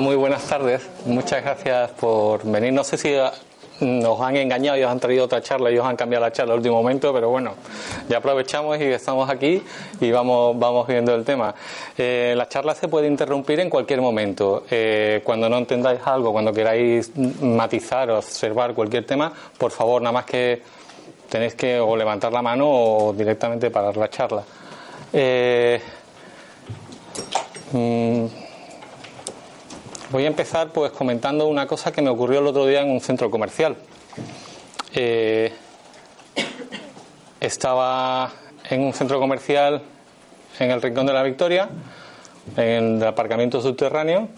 Muy buenas tardes. Muchas gracias por venir. No sé si nos han engañado y os han traído otra charla y os han cambiado la charla al último momento, pero bueno, ya aprovechamos y estamos aquí y vamos, vamos viendo el tema. Eh, la charla se puede interrumpir en cualquier momento. Eh, cuando no entendáis algo, cuando queráis matizar o observar cualquier tema, por favor, nada más que tenéis que o levantar la mano o directamente parar la charla. Eh, mm, voy a empezar pues comentando una cosa que me ocurrió el otro día en un centro comercial. Eh, estaba en un centro comercial en el Rincón de la Victoria, en el aparcamiento subterráneo,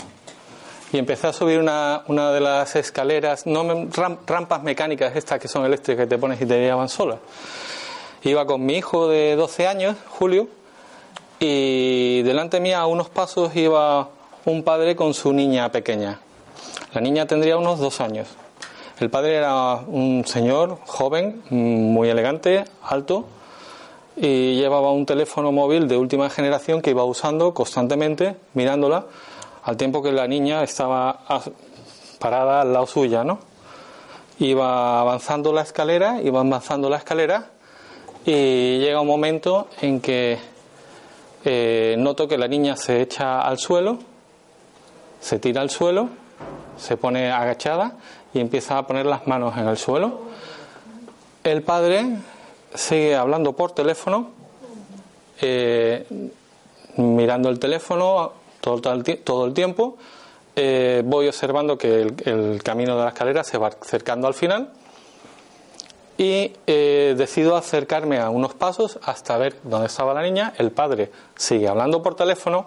y empecé a subir una, una de las escaleras, no rampas mecánicas estas que son eléctricas que te pones y te llevan solas. Iba con mi hijo de 12 años, Julio, y delante mía a unos pasos iba un padre con su niña pequeña. La niña tendría unos dos años. El padre era un señor joven, muy elegante, alto, y llevaba un teléfono móvil de última generación que iba usando constantemente, mirándola, al tiempo que la niña estaba parada al lado suya, ¿no? Iba avanzando la escalera, iba avanzando la escalera, y llega un momento en que eh, noto que la niña se echa al suelo se tira al suelo, se pone agachada y empieza a poner las manos en el suelo. El padre sigue hablando por teléfono, eh, mirando el teléfono todo, el tiempo. Eh, voy observando que el, camino de la escalera se va acercando al final y eh, decido acercarme a unos pasos hasta ver dónde estaba la niña. El padre sigue hablando por teléfono,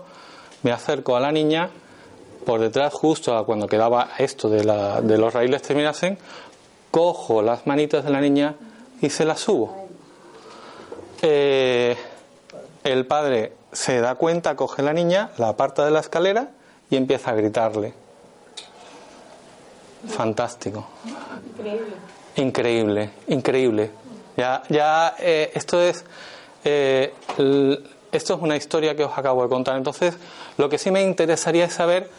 me acerco a la niña por detrás, justo a cuando quedaba esto de, la, de los raíles terminasen, cojo las manitas de la niña y se las subo. Eh, el padre se da cuenta, coge la niña, la aparta de la escalera y empieza a gritarle. Fantástico. Increíble. Increíble, increíble. Ya, ya eh, esto es eh, esto es una historia que os acabo de contar. Entonces, lo que sí me interesaría es saber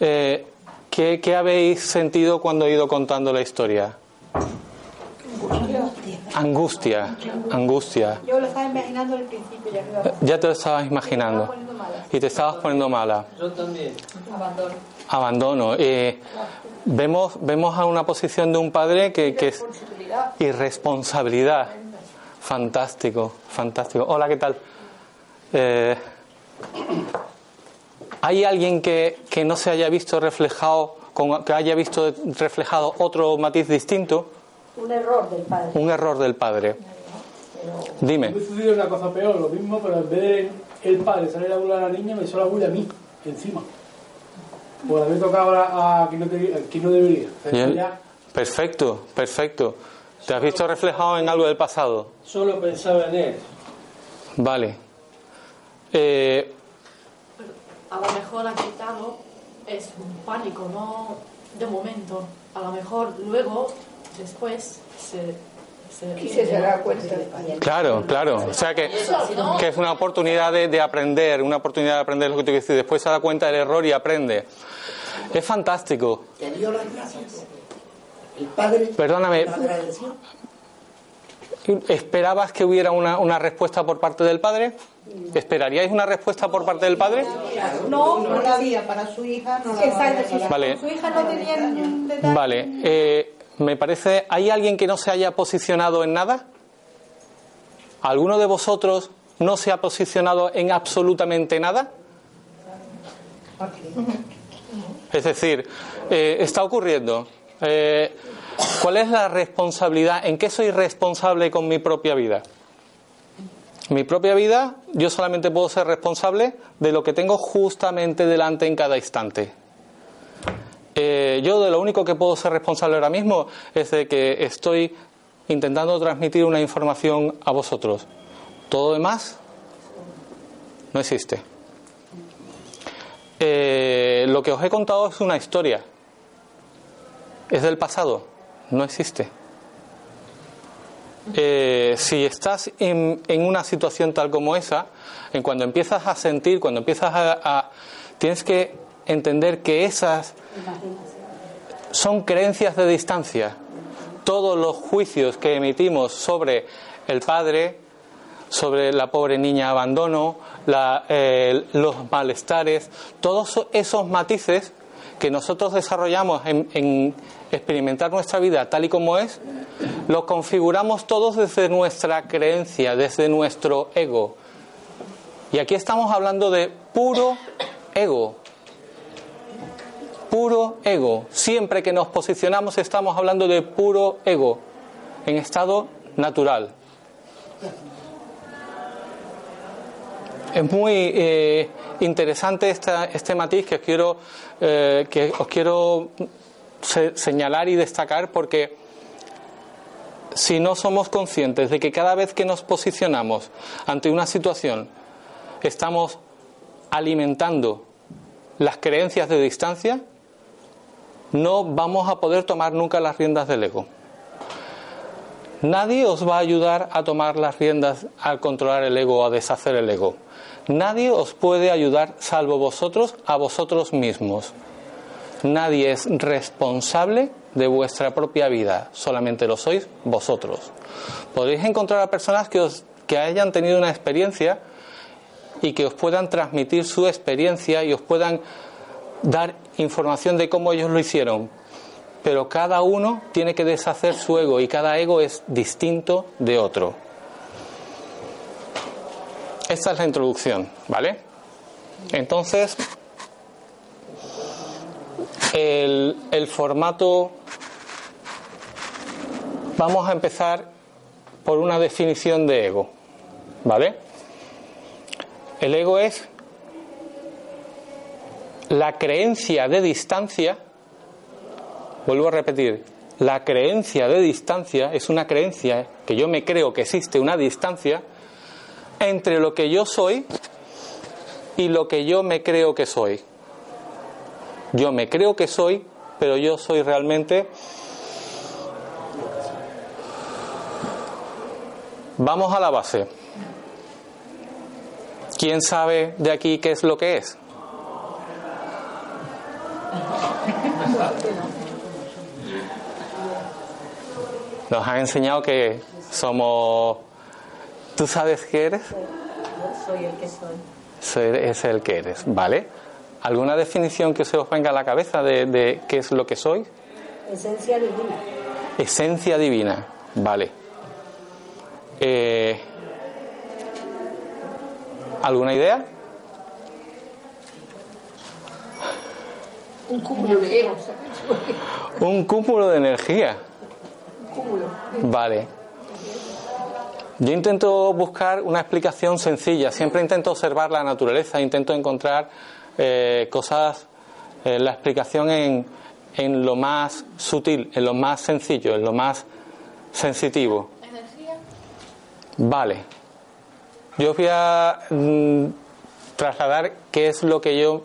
eh, ¿qué, habéis sentido cuando he ido contando la historia? Angustia, angustia. Yo lo estaba imaginando al principio. Ya, ya te lo estabas imaginando. Y te estabas poniendo mala. Yo también. Abandono. Abandono. Eh, vemos, vemos a una posición de un padre que, que es irresponsabilidad. Fantástico, fantástico. Hola, ¿qué tal? Eh, ¿Hay alguien que, no se haya visto reflejado, que haya visto reflejado otro matiz distinto? Un error del padre. Un error del padre. Dime. Me sucedido una cosa peor, lo mismo, pero en vez de el padre salir a burlar a la niña, me hizo la burla a mí, encima. Por haber tocado a, quien, no debería. Perfecto, perfecto. ¿Te has visto reflejado en algo del pasado? Solo pensaba en él. Vale. Eh, a lo mejor ha quitado es un pánico, no de momento. A lo mejor luego, después, se se, se da cuenta. Claro, claro. O sea que, que es una oportunidad de, aprender, una oportunidad de aprender lo que te quiero decir. Después se da cuenta del error y aprende. Es fantástico. Te dio las gracias. El padre. Perdóname. ¿Esperabas que hubiera una, una respuesta por parte del padre? ¿Esperaríais una respuesta por parte del padre? No, no la había para su hija. No la vale. Su hija no tenía Vale. Eh, me parece, ¿hay alguien que no se haya posicionado en nada? ¿Alguno de vosotros no se ha posicionado en absolutamente nada? Es decir, eh, está ocurriendo. Eh, ¿Cuál es la responsabilidad? ¿En qué soy responsable con mi propia vida? Mi propia vida, yo solamente puedo ser responsable de lo que tengo justamente delante en cada instante. Eh, yo de lo único que puedo ser responsable ahora mismo es de que estoy intentando transmitir una información a vosotros. Todo demás no existe. Eh, lo que os he contado es una historia. Es del pasado. No existe. Eh, si estás en, una situación tal como esa, en cuando empiezas a sentir, cuando empiezas a, tienes que entender que esas son creencias de distancia. Todos los juicios que emitimos sobre el padre, sobre la pobre niña abandono, eh, los malestares, todos esos matices que nosotros desarrollamos en, experimentar nuestra vida tal y como es, los configuramos todos desde nuestra creencia, desde nuestro ego. Y aquí estamos hablando de puro ego. Puro ego. Siempre que nos posicionamos estamos hablando de puro ego, en estado natural. Es muy eh, interesante este matiz que quiero, eh, que os quiero señalar y destacar porque si no somos conscientes de que cada vez que nos posicionamos ante una situación estamos alimentando las creencias de distancia, no vamos a poder tomar nunca las riendas del ego. Nadie os va a ayudar a tomar las riendas, a controlar el ego a deshacer el ego. Nadie os puede ayudar salvo vosotros a vosotros mismos. Nadie es responsable de vuestra propia vida, solamente lo sois vosotros. Podéis encontrar a personas que, os, que hayan tenido una experiencia y que os puedan transmitir su experiencia y os puedan dar información de cómo ellos lo hicieron. Pero cada uno tiene que deshacer su ego y cada ego es distinto de otro. Esta es la introducción, ¿vale? Entonces, el, formato, vamos a empezar por una definición de ego, ¿vale? El ego es la creencia de distancia, vuelvo a repetir, la creencia de distancia es una creencia que yo me creo que existe una distancia entre lo que yo soy y lo que yo me creo que soy. Yo me creo que soy, pero yo soy realmente... Vamos a la base. ¿Quién sabe de aquí qué es lo que es? Nos han enseñado que somos ¿Tú sabes qué eres? soy el que soy. Soy, es el que eres, ¿vale? ¿Alguna definición que se os venga a la cabeza de, qué es lo que soy? Esencia divina. Esencia divina, vale. Eh, ¿Alguna idea? Un cúmulo de Un cúmulo de energía. Un cúmulo. Vale. Yo intento buscar una explicación sencilla, siempre intento observar la naturaleza, intento encontrar eh, cosas, eh, la explicación en, en, lo más sutil, en lo más sencillo, en lo más sensitivo. ¿Energía? Vale. Yo voy a mm, trasladar qué es lo que yo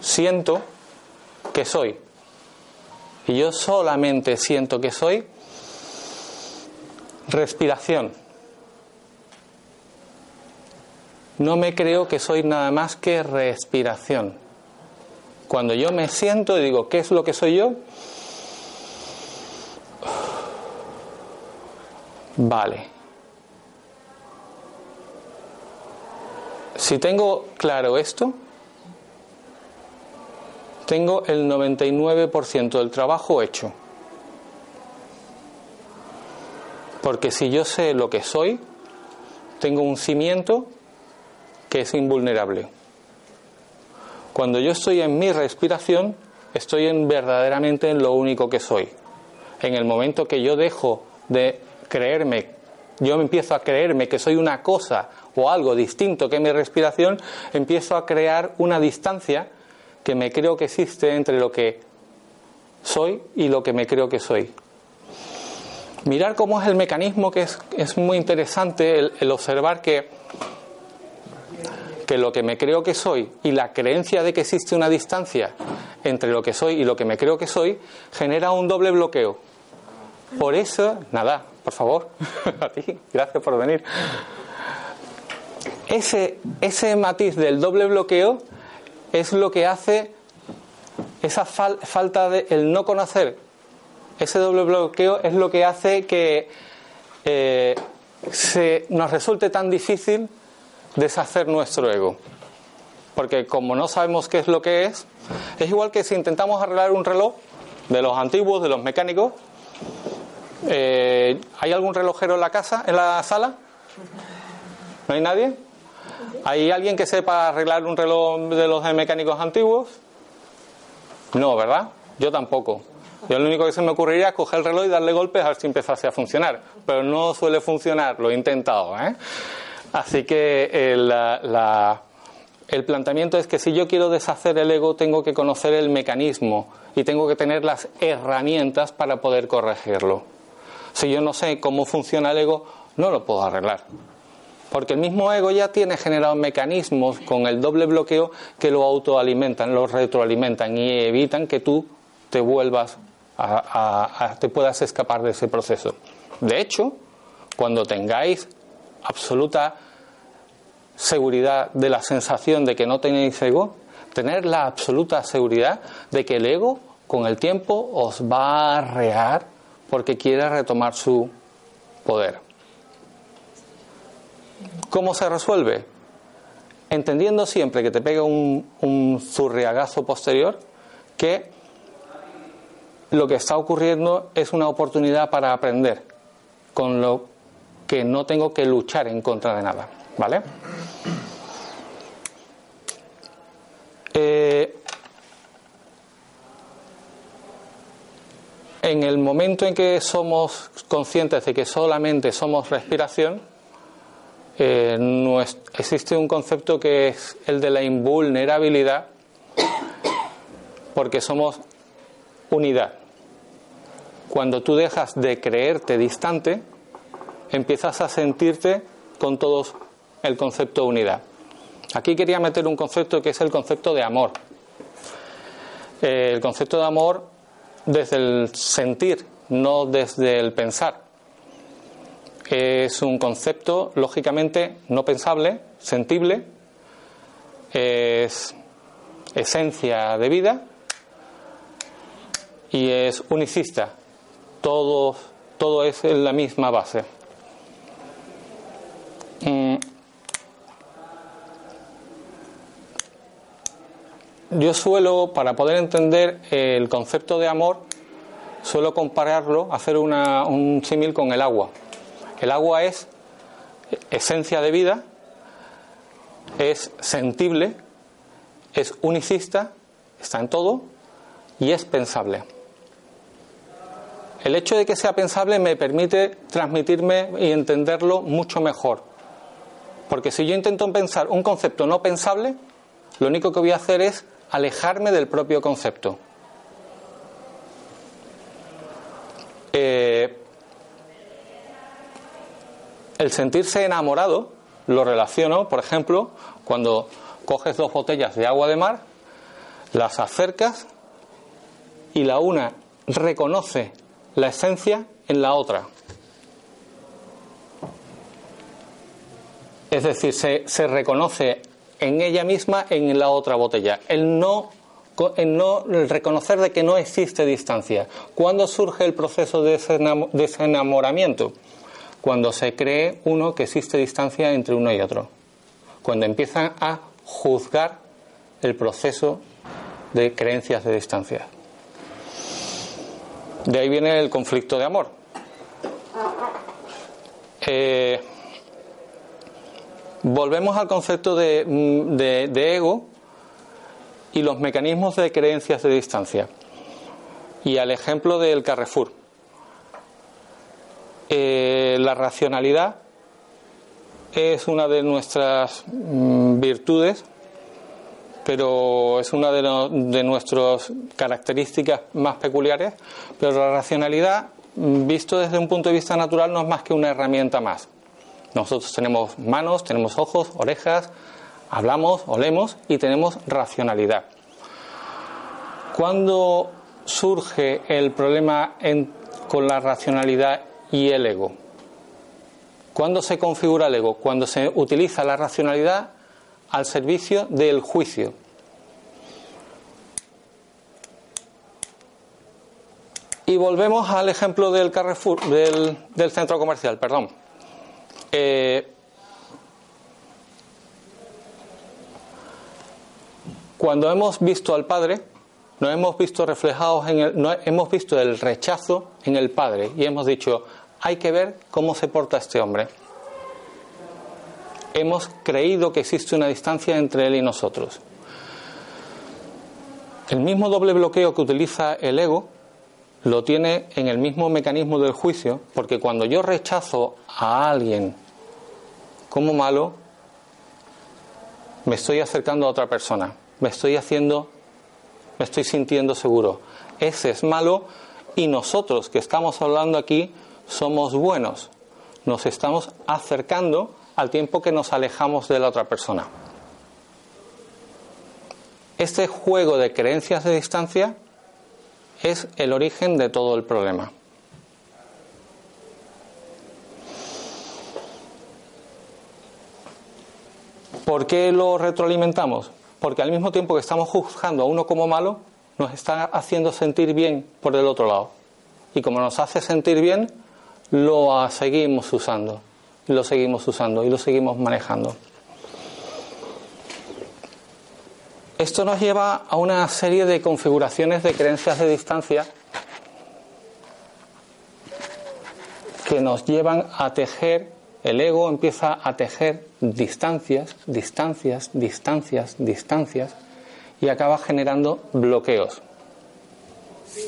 siento que soy. Y yo solamente siento que soy Respiración. No me creo que soy nada más que respiración. Cuando yo me siento y digo, ¿qué es lo que soy yo? Vale. Si tengo claro esto, tengo el 99% del trabajo hecho. Porque si yo sé lo que soy, tengo un cimiento que es invulnerable. Cuando yo estoy en mi respiración, estoy en verdaderamente en lo único que soy. En el momento que yo dejo de creerme, yo empiezo a creerme que soy una cosa o algo distinto que mi respiración, empiezo a crear una distancia que me creo que existe entre lo que soy y lo que me creo que soy. Mirar cómo es el mecanismo, que es, muy interesante el, observar que, que lo que me creo que soy y la creencia de que existe una distancia entre lo que soy y lo que me creo que soy genera un doble bloqueo. Por eso, nada, por favor, a ti, gracias por venir. Ese, ese matiz del doble bloqueo es lo que hace esa falta de el no conocer ese doble bloqueo es lo que hace que eh, se, nos resulte tan difícil deshacer nuestro ego. Porque como no sabemos qué es lo que es, es igual que si intentamos arreglar un reloj de los antiguos, de los mecánicos. Eh, ¿Hay algún relojero en la casa, en la sala? ¿No hay nadie? ¿Hay alguien que sepa arreglar un reloj de los mecánicos antiguos? No, ¿verdad? Yo tampoco. Yo lo único que se me ocurriría es coger el reloj y darle golpes a ver si empezase a funcionar. Pero no suele funcionar, lo he intentado. ¿eh? Así que el, el planteamiento es que si yo quiero deshacer el ego, tengo que conocer el mecanismo y tengo que tener las herramientas para poder corregirlo. Si yo no sé cómo funciona el ego, no lo puedo arreglar. Porque el mismo ego ya tiene generado mecanismos con el doble bloqueo que lo autoalimentan, lo retroalimentan y evitan que tú te vuelvas a, te puedas escapar de ese proceso. De hecho, cuando tengáis absoluta seguridad de la sensación de que no tenéis ego, tener la absoluta seguridad de que el ego con el tiempo os va a arrear porque quiere retomar su poder. ¿Cómo se resuelve? Entendiendo siempre que te pega un, un zurriagazo posterior, que lo que está ocurriendo es una oportunidad para aprender, con lo que no tengo que luchar en contra de nada. ¿Vale? Eh, en el momento en que somos conscientes de que solamente somos respiración, eh, existe un concepto que es el de la invulnerabilidad, porque somos unidad. Cuando tú dejas de creerte distante, empiezas a sentirte con todos el concepto de unidad. Aquí quería meter un concepto que es el concepto de amor. El concepto de amor desde el sentir, no desde el pensar. Es un concepto, lógicamente, no pensable, sentible, es esencia de vida y es unicista, todo, es en la misma base. Mm. Yo suelo, para poder entender el concepto de amor, suelo compararlo, hacer un símil con el agua. El agua es esencia de vida, es sentible, es unicista, está en todo y es pensable. El hecho de que sea pensable me permite transmitirme y entenderlo mucho mejor. Porque si yo intento pensar un concepto no pensable, lo único que voy a hacer es alejarme del propio concepto. Eh, el sentirse enamorado lo relaciono, por ejemplo, cuando coges dos botellas de agua de mar, las acercas y la una reconoce la esencia en la otra. Es decir, se, reconoce en ella misma en la otra botella. El no, el no reconocer de que no existe distancia. ¿Cuándo surge el proceso de ese enamoramiento? Cuando se cree uno que existe distancia entre uno y otro. Cuando empiezan a juzgar el proceso de creencias de distancia. De ahí viene el conflicto de amor. Eh, volvemos al concepto mm, de, ego y los mecanismos de creencias de distancia. Y al ejemplo del Carrefour. Eh, la racionalidad es una de nuestras mm, virtudes pero es una de, nuestras características más peculiares. Pero la racionalidad, visto desde un punto de vista natural, no es más que una herramienta más. Nosotros tenemos manos, tenemos ojos, orejas, hablamos, olemos y tenemos racionalidad. ¿Cuándo surge el problema con la racionalidad y el ego? ¿Cuándo se configura el ego? Cuando se utiliza la racionalidad al servicio del juicio. Y volvemos al ejemplo del del centro comercial, perdón. Eh, cuando hemos visto al Padre, nos hemos visto reflejados en el, no, hemos visto el rechazo en el Padre y hemos dicho, hay que ver cómo se porta este hombre. Hemos creído que existe una distancia entre él y nosotros. El mismo doble bloqueo que utiliza el ego lo tiene en el mismo mecanismo del juicio, porque cuando yo rechazo a alguien como malo, me estoy acercando a otra persona, me estoy haciendo, me estoy sintiendo seguro. Ese es malo y nosotros que estamos hablando aquí somos buenos. Nos estamos acercando al tiempo que nos alejamos de la otra persona. Este juego de creencias de distancia es el origen de todo el problema. ¿Por qué lo retroalimentamos? Porque al mismo tiempo que estamos juzgando a uno como malo, nos está haciendo sentir bien por el otro lado. Y como nos hace sentir bien, lo seguimos usando, lo seguimos usando y lo seguimos manejando. Esto nos lleva a una serie de configuraciones de creencias de distancia que nos llevan a tejer, el ego empieza a tejer distancias, distancias, distancias, distancias y acaba generando bloqueos.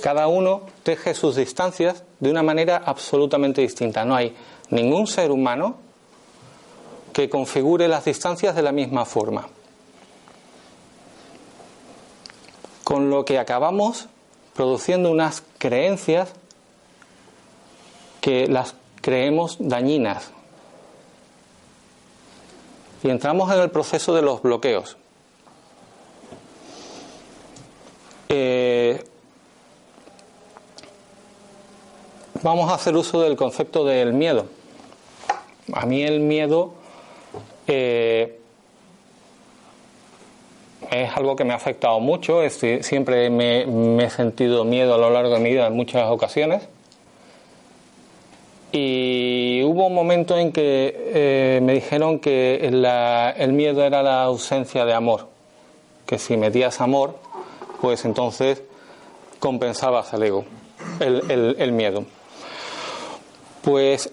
Cada uno teje sus distancias de una manera absolutamente distinta. No hay ningún ser humano que configure las distancias de la misma forma. con lo que acabamos produciendo unas creencias que las creemos dañinas. Y entramos en el proceso de los bloqueos. Eh, vamos a hacer uso del concepto del miedo. A mí el miedo eh, es algo que me ha afectado mucho. siempre me, he sentido miedo a lo largo de mi vida en muchas ocasiones. Y hubo un momento en que eh, me dijeron que el miedo era la ausencia de amor. Que si metías amor, pues entonces compensabas el ego, el, el miedo. Pues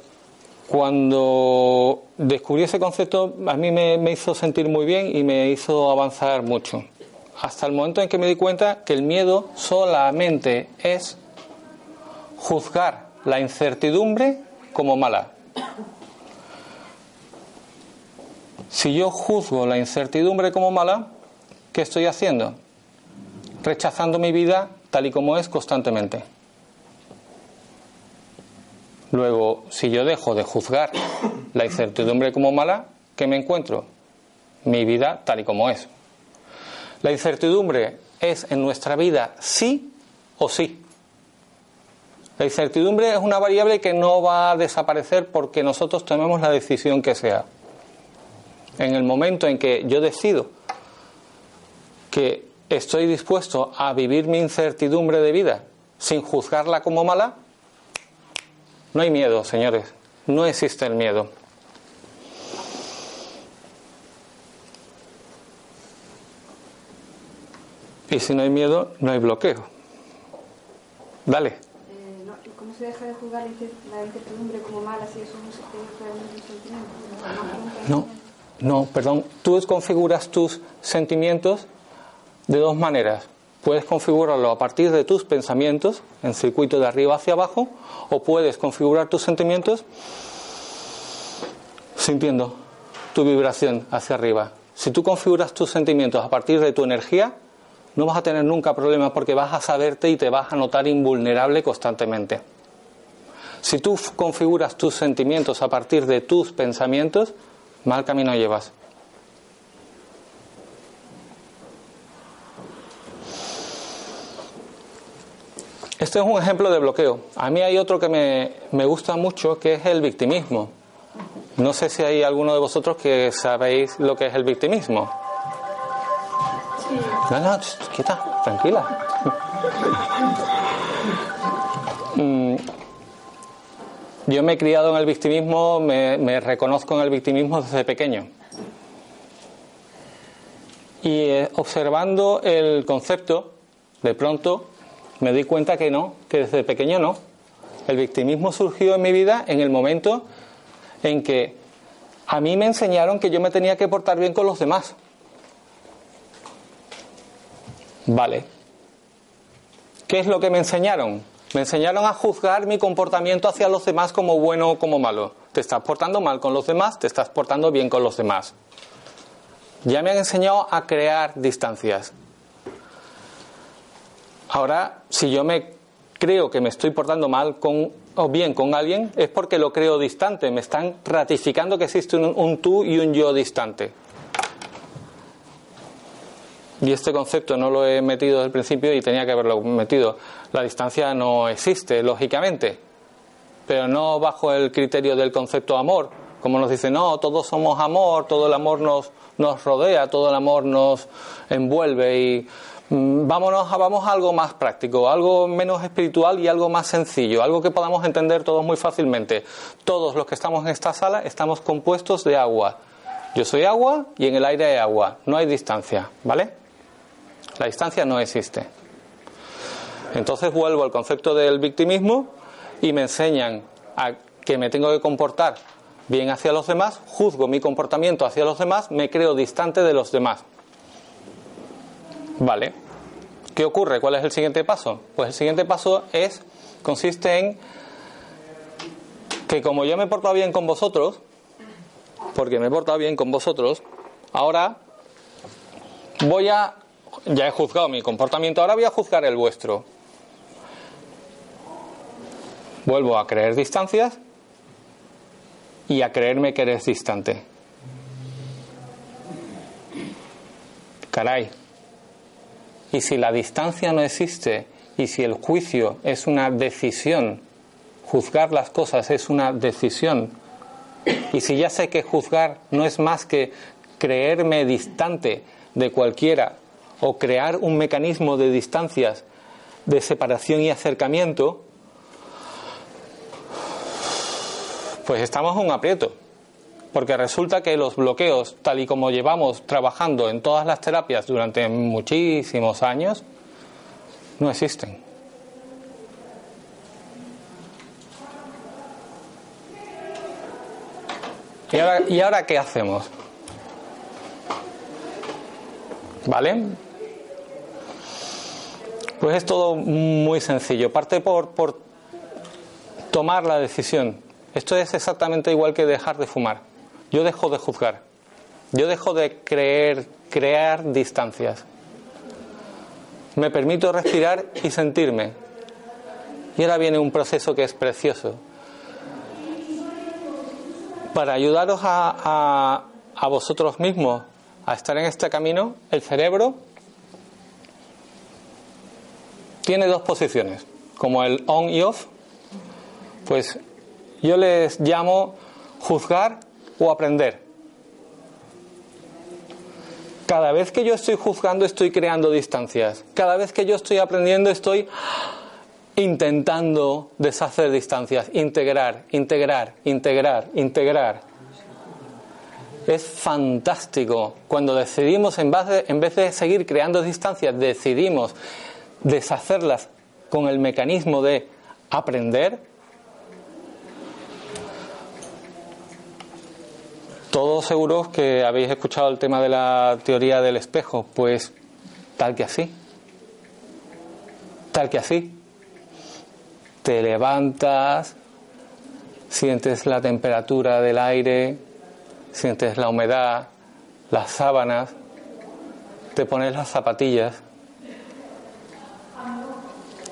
cuando descubrí ese concepto, a mí me, hizo sentir muy bien y me hizo avanzar mucho. Hasta el momento en que me di cuenta que el miedo solamente es juzgar la incertidumbre como mala. Si yo juzgo la incertidumbre como mala, ¿qué estoy haciendo? Rechazando mi vida tal y como es constantemente. Luego, si yo dejo de juzgar la incertidumbre como mala, ¿qué me encuentro? Mi vida tal y como es. La incertidumbre es en nuestra vida sí o sí. La incertidumbre es una variable que no va a desaparecer porque nosotros tomemos la decisión que sea. En el momento en que yo decido que estoy dispuesto a vivir mi incertidumbre de vida sin juzgarla como mala, no hay miedo, señores. No existe el miedo. Y si no hay miedo, no hay bloqueo. Dale. Eh, no, ¿Cómo se deja de jugar la incertidumbre como mala si eso no se puede un No, no, perdón. Tú configuras tus sentimientos de dos maneras. Puedes configurarlo a partir de tus pensamientos, en circuito de arriba hacia abajo, o puedes configurar tus sentimientos sintiendo tu vibración hacia arriba. Si tú configuras tus sentimientos a partir de tu energía, no vas a tener nunca problemas porque vas a saberte y te vas a notar invulnerable constantemente. Si tú configuras tus sentimientos a partir de tus pensamientos, mal camino llevas. Este es un ejemplo de bloqueo. A mí hay otro que me, gusta mucho, que es el victimismo. No sé si hay alguno de vosotros que sabéis lo que es el victimismo. No, no, quieta, tranquila. mm, yo me he criado en el victimismo, me, me reconozco en el victimismo desde pequeño. Y eh, observando el concepto, de pronto me di cuenta que no, que desde pequeño no. El victimismo surgió en mi vida en el momento en que a mí me enseñaron que yo me tenía que portar bien con los demás. Vale. ¿Qué es lo que me enseñaron? Me enseñaron a juzgar mi comportamiento hacia los demás como bueno o como malo. Te estás portando mal con los demás, te estás portando bien con los demás. Ya me han enseñado a crear distancias. Ahora, si yo me creo que me estoy portando mal con, o bien con alguien, es porque lo creo distante. Me están ratificando que existe un, un tú y un yo distante. Y este concepto no lo he metido desde el principio y tenía que haberlo metido. La distancia no existe, lógicamente, pero no bajo el criterio del concepto amor, como nos dice, no, todos somos amor, todo el amor nos, nos rodea, todo el amor nos envuelve y vámonos a, vamos a algo más práctico, algo menos espiritual y algo más sencillo, algo que podamos entender todos muy fácilmente. Todos los que estamos en esta sala estamos compuestos de agua. Yo soy agua y en el aire hay agua, no hay distancia, ¿vale? La distancia no existe. Entonces vuelvo al concepto del victimismo y me enseñan a que me tengo que comportar bien hacia los demás, juzgo mi comportamiento hacia los demás, me creo distante de los demás. Vale. ¿Qué ocurre? ¿Cuál es el siguiente paso? Pues el siguiente paso es consiste en que como yo me he portado bien con vosotros, porque me he portado bien con vosotros, ahora voy a ya he juzgado mi comportamiento, ahora voy a juzgar el vuestro. Vuelvo a creer distancias y a creerme que eres distante. Caray. Y si la distancia no existe y si el juicio es una decisión, juzgar las cosas es una decisión, y si ya sé que juzgar no es más que creerme distante de cualquiera o crear un mecanismo de distancias, de separación y acercamiento, pues estamos en un aprieto. Porque resulta que los bloqueos, tal y como llevamos trabajando en todas las terapias durante muchísimos años, no existen. ¿Y ahora, ¿Y ahora qué hacemos? ¿Vale? Pues es todo muy sencillo. Parte por, por tomar la decisión. Esto es exactamente igual que dejar de fumar. Yo dejo de juzgar. Yo dejo de creer, crear distancias. Me permito respirar y sentirme. Y ahora viene un proceso que es precioso. Para ayudaros a, a, a vosotros mismos a estar en este camino, el cerebro tiene dos posiciones, como el on y off. Pues yo les llamo juzgar o aprender. Cada vez que yo estoy juzgando estoy creando distancias. Cada vez que yo estoy aprendiendo estoy intentando deshacer distancias, integrar, integrar, integrar, integrar. Es fantástico cuando decidimos, en en vez de seguir creando distancias, decidimos deshacerlas con el mecanismo de aprender, Todos seguros que habéis escuchado el tema de la teoría del espejo, pues tal que así, tal que así. Te levantas, sientes la temperatura del aire, sientes la humedad, las sábanas, te pones las zapatillas,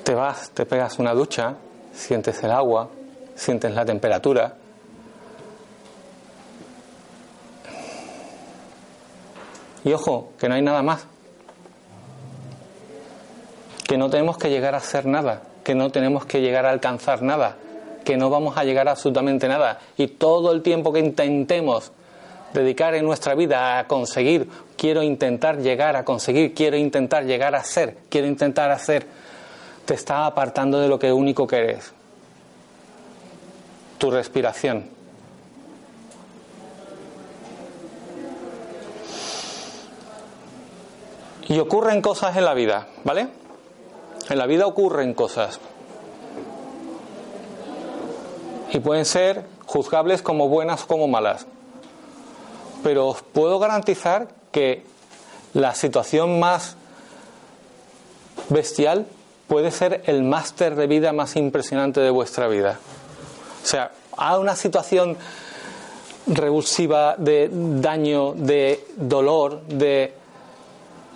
te vas, te pegas una ducha, sientes el agua, sientes la temperatura Y ojo, que no hay nada más. Que no tenemos que llegar a ser nada, que no tenemos que llegar a alcanzar nada, que no vamos a llegar a absolutamente nada. Y todo el tiempo que intentemos dedicar en nuestra vida a conseguir, quiero intentar llegar a conseguir, quiero intentar llegar a ser, quiero intentar hacer, te está apartando de lo que único que eres. Tu respiración. Y ocurren cosas en la vida, ¿vale? En la vida ocurren cosas. Y pueden ser juzgables como buenas o como malas. Pero os puedo garantizar que la situación más bestial puede ser el máster de vida más impresionante de vuestra vida. O sea, a una situación revulsiva de daño, de dolor, de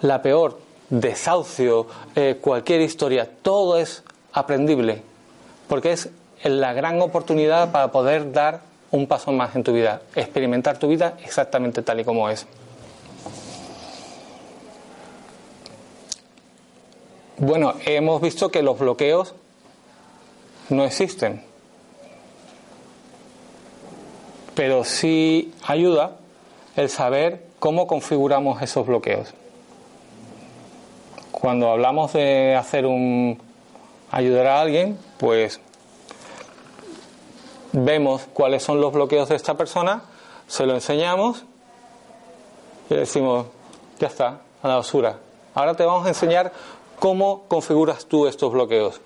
la peor, desahucio, eh, cualquier historia, todo es aprendible, porque es la gran oportunidad para poder dar un paso más en tu vida, experimentar tu vida exactamente tal y como es. Bueno, hemos visto que los bloqueos no existen, pero sí ayuda el saber cómo configuramos esos bloqueos. Cuando hablamos de hacer un ayudar a alguien, pues vemos cuáles son los bloqueos de esta persona, se lo enseñamos y decimos, ya está, a la basura. Ahora te vamos a enseñar cómo configuras tú estos bloqueos.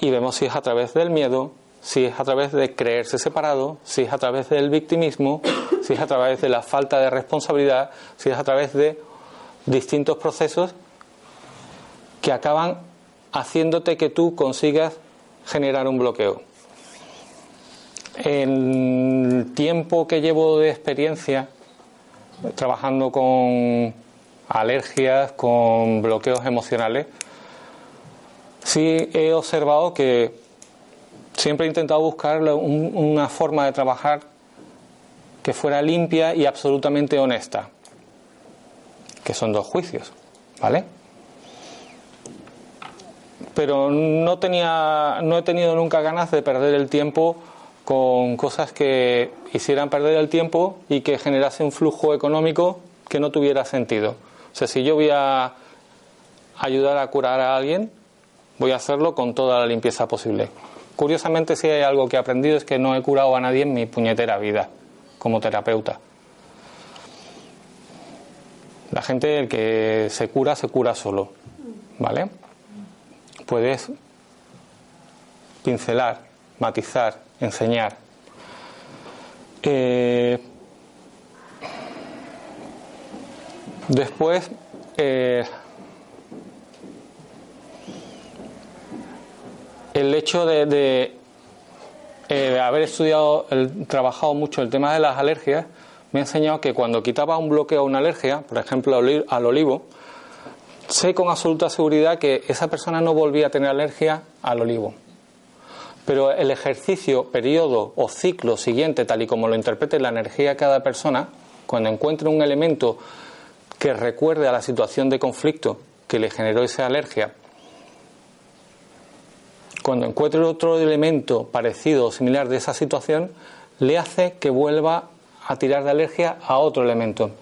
Y vemos si es a través del miedo, si es a través de creerse separado, si es a través del victimismo, si es a través de la falta de responsabilidad, si es a través de distintos procesos que acaban haciéndote que tú consigas generar un bloqueo. El tiempo que llevo de experiencia trabajando con alergias, con bloqueos emocionales, sí he observado que siempre he intentado buscar una forma de trabajar que fuera limpia y absolutamente honesta que son dos juicios, ¿vale? Pero no tenía, no he tenido nunca ganas de perder el tiempo con cosas que hicieran perder el tiempo y que generase un flujo económico que no tuviera sentido. O sea, si yo voy a ayudar a curar a alguien, voy a hacerlo con toda la limpieza posible. Curiosamente, si hay algo que he aprendido es que no he curado a nadie en mi puñetera vida como terapeuta. La gente, que se cura, se cura solo. ¿Vale? Puedes pincelar, matizar, enseñar. Eh, después, eh, el hecho de, de eh, haber estudiado, el, trabajado mucho el tema de las alergias, me ha enseñado que cuando quitaba un bloqueo o una alergia, por ejemplo al olivo, sé con absoluta seguridad que esa persona no volvía a tener alergia al olivo. Pero el ejercicio, periodo o ciclo siguiente, tal y como lo interprete la energía de cada persona, cuando encuentre un elemento que recuerde a la situación de conflicto que le generó esa alergia, cuando encuentre otro elemento parecido o similar de esa situación, le hace que vuelva a tirar de alergia a otro elemento.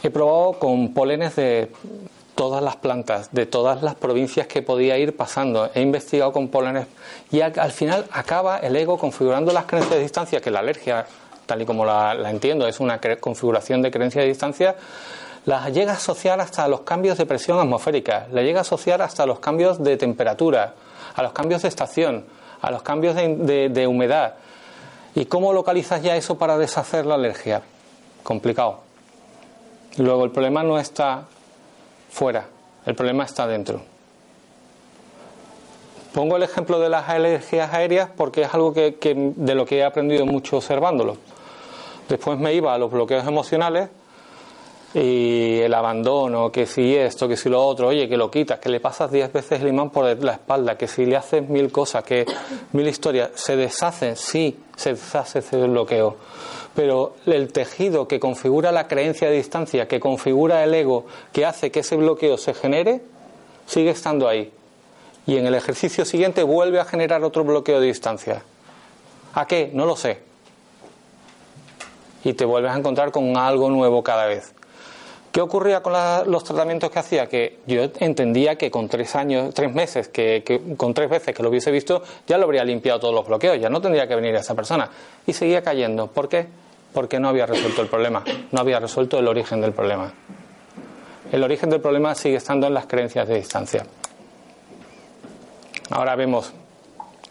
He probado con polenes de todas las plantas, de todas las provincias que podía ir pasando. He investigado con polenes y al, final acaba el ego configurando las creencias de distancia, que la alergia, tal y como la, entiendo, es una configuración de creencia de distancia, las llega a asociar hasta los cambios de presión atmosférica, la llega a asociar hasta los cambios de temperatura, a los cambios de estación, a los cambios de humedad. ¿Y cómo localizas ya eso para deshacer la alergia? Complicado. Luego el problema no está fuera, el problema está dentro. Pongo el ejemplo de las alergias aéreas porque es algo que, de lo que he aprendido mucho observándolo. Después me iba a los bloqueos emocionales y el abandono, que si esto, que si lo otro, oye, que lo quitas, que le pasas diez veces el imán por la espalda, que si le haces mil cosas, que mil historias, se deshacen, sí, se deshace ese bloqueo. Pero el tejido que configura la creencia de distancia, que configura el ego, que hace que ese bloqueo se genere, sigue estando ahí. Y en el ejercicio siguiente vuelve a generar otro bloqueo de distancia. ¿A qué? No lo sé. Y te vuelves a encontrar con algo nuevo cada vez. ¿Qué ocurría con los tratamientos que hacía? Que yo entendía que con tres años, tres meses, que, con tres veces que lo hubiese visto, ya lo habría limpiado todos los bloqueos, ya no tendría que venir a esa persona. Y seguía cayendo. ¿Por qué? Porque no había resuelto el problema, no había resuelto el origen del problema. El origen del problema sigue estando en las creencias de distancia. Ahora vemos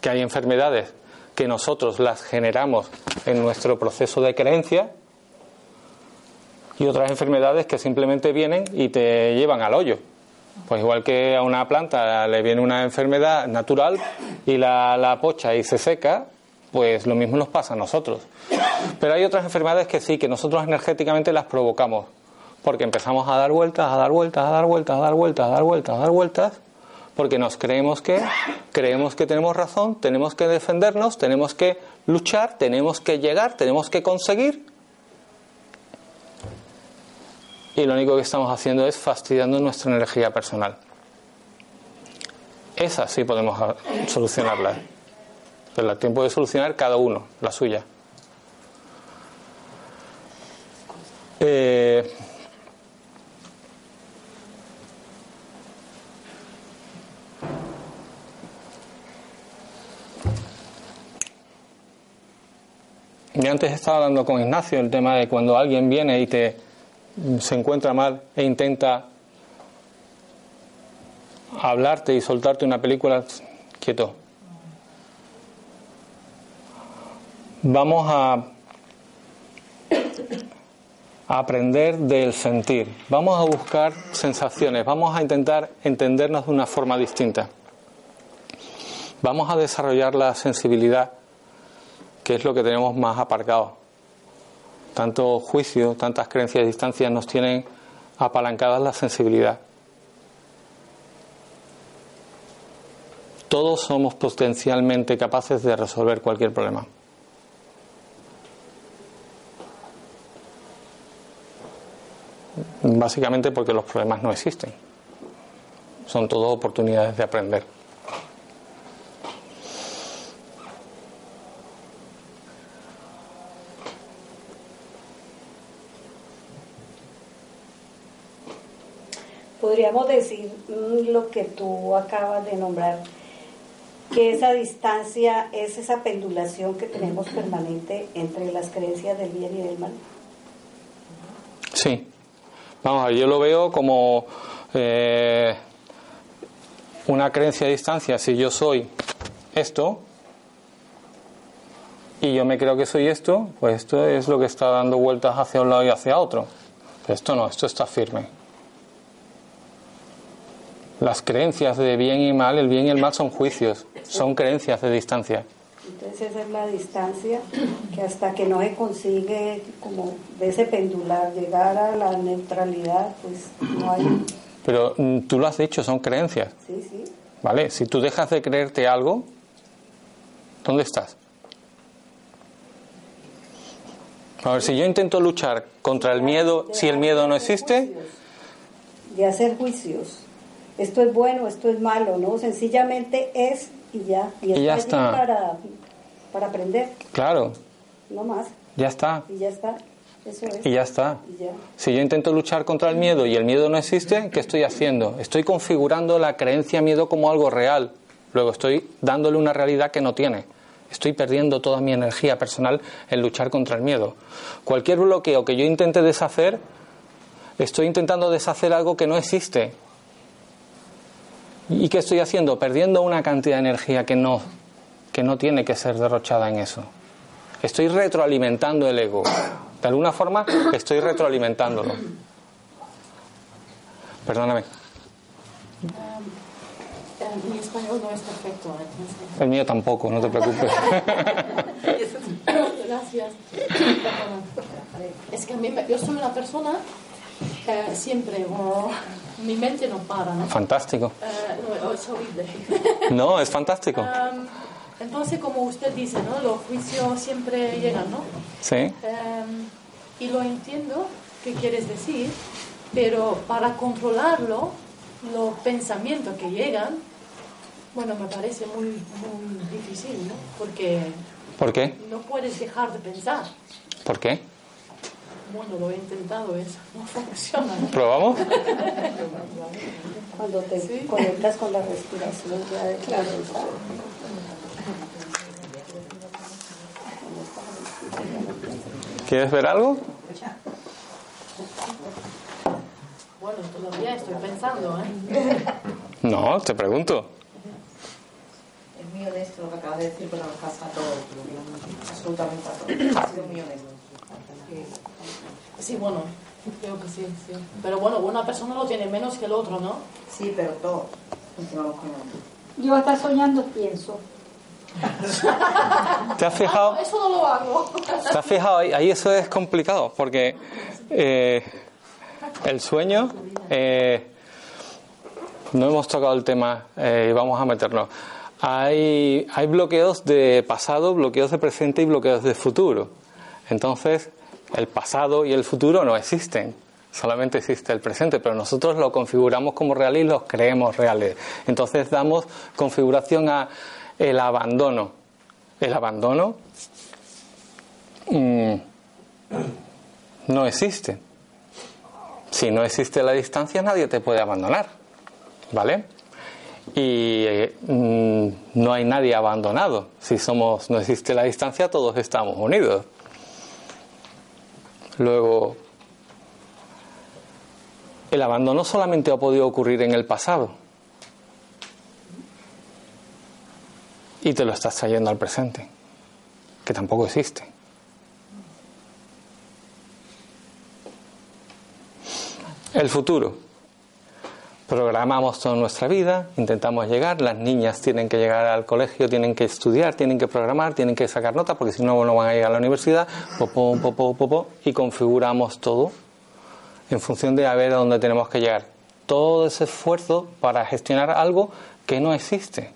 que hay enfermedades que nosotros las generamos en nuestro proceso de creencia y otras enfermedades que simplemente vienen y te llevan al hoyo. Pues igual que a una planta le viene una enfermedad natural y la, pocha y se seca, pues lo mismo nos pasa a nosotros. Pero hay otras enfermedades que sí, que nosotros energéticamente las provocamos, porque empezamos a dar vueltas, a dar vueltas, a dar vueltas, a dar vueltas, a dar vueltas, a dar vueltas, porque nos creemos que, creemos que tenemos razón, tenemos que defendernos, tenemos que luchar, tenemos que llegar, tenemos que conseguir, y lo único que estamos haciendo es fastidiando nuestra energía personal. Esa sí podemos solucionarla. Pero la tiempo de solucionar cada uno, la suya. Eh, y antes estaba hablando con Ignacio el tema de cuando alguien viene y te se encuentra mal e intenta hablarte y soltarte una película, quieto. Vamos a, aprender del sentir, vamos a buscar sensaciones, vamos a intentar entendernos de una forma distinta. Vamos a desarrollar la sensibilidad, que es lo que tenemos más aparcado tanto juicio, tantas creencias y distancias nos tienen apalancadas la sensibilidad. Todos somos potencialmente capaces de resolver cualquier problema. Básicamente porque los problemas no existen. Son todas oportunidades de aprender. Podríamos decir mm, lo que tú acabas de nombrar, que esa distancia es esa pendulación que tenemos permanente entre las creencias del bien y del mal. Sí, vamos a yo lo veo como eh, una creencia a distancia. Si yo soy esto y yo me creo que soy esto, pues esto es lo que está dando vueltas hacia un lado y hacia otro. esto no, esto está firme. Las creencias de bien y mal, el bien y el mal son juicios, son creencias de distancia. Entonces esa es la distancia que hasta que no se consigue como de ese pendular, llegar a la neutralidad, pues no hay... Pero mm, tú lo has dicho, son creencias. Sí, sí. ¿Vale? Si tú dejas de creerte algo, ¿dónde estás? A ver, si yo intento luchar contra el miedo, si el miedo no existe... De hacer juicios esto es bueno, esto es malo, ¿no? Sencillamente es y ya. Y, ya está. Para, para aprender. Claro. No más. Ya está. Y ya está. Eso es. Y ya está. Si yo intento luchar contra el miedo y el miedo no existe, ¿qué estoy haciendo? Estoy configurando la creencia miedo como algo real. Luego estoy dándole una realidad que no tiene. Estoy perdiendo toda mi energía personal en luchar contra el miedo. Cualquier bloqueo que yo intente deshacer, estoy intentando deshacer algo que no existe. ¿Y qué estoy haciendo? Perdiendo una cantidad de energía que no, que no tiene que ser derrochada en eso. Estoy retroalimentando el ego. De alguna forma estoy retroalimentándolo. Perdóname. Um, mi español no es perfecto. ¿eh? El mío tampoco, no te preocupes. Gracias. Es que a mí, yo soy una persona eh, siempre, mi mente no para, ¿no? Fantástico. Eh, no, es horrible. no, es fantástico. Um, entonces, como usted dice, ¿no? Los juicios siempre llegan, ¿no? Sí. Um, y lo entiendo, qué quieres decir, pero para controlarlo, los pensamientos que llegan, bueno, me parece muy, muy difícil, ¿no? Porque... ¿Por qué? No puedes dejar de pensar. ¿Por qué? Bueno, lo he intentado, eso no funciona. ¿Probamos? Cuando te conectas con la respiración ya de claro. ¿Quieres ver algo? Bueno, todavía estoy pensando, ¿eh? No, te pregunto. Es muy honesto lo que acabas de decir, pero nos pasa a todos, absolutamente a todos. Ha sido muy honesto. Sí, bueno, creo que sí, sí. Pero bueno, una persona lo tiene menos que el otro, ¿no? Sí, pero todos funcionamos con Yo hasta soñando pienso. ¿Te has fijado? Ah, eso no lo hago. ¿Te has fijado? Ahí, ahí eso es complicado porque eh, el sueño, eh, no hemos tocado el tema eh, y vamos a meternos. Hay, hay bloqueos de pasado, bloqueos de presente y bloqueos de futuro. Entonces, el pasado y el futuro no existen. Solamente existe el presente, pero nosotros lo configuramos como real y los creemos reales. Entonces damos configuración a el abandono. El abandono mm, no existe. Si no existe la distancia, nadie te puede abandonar. ¿Vale? Y mm, no hay nadie abandonado. Si somos, no existe la distancia, todos estamos unidos. Luego, el abandono solamente ha podido ocurrir en el pasado. Y te lo estás trayendo al presente, que tampoco existe. El futuro. Programamos toda nuestra vida, intentamos llegar, las niñas tienen que llegar al colegio, tienen que estudiar, tienen que programar, tienen que sacar notas, porque si no, no van a llegar a la universidad, popó, popó, popó, y configuramos todo en función de a ver a dónde tenemos que llegar. Todo ese esfuerzo para gestionar algo que no existe.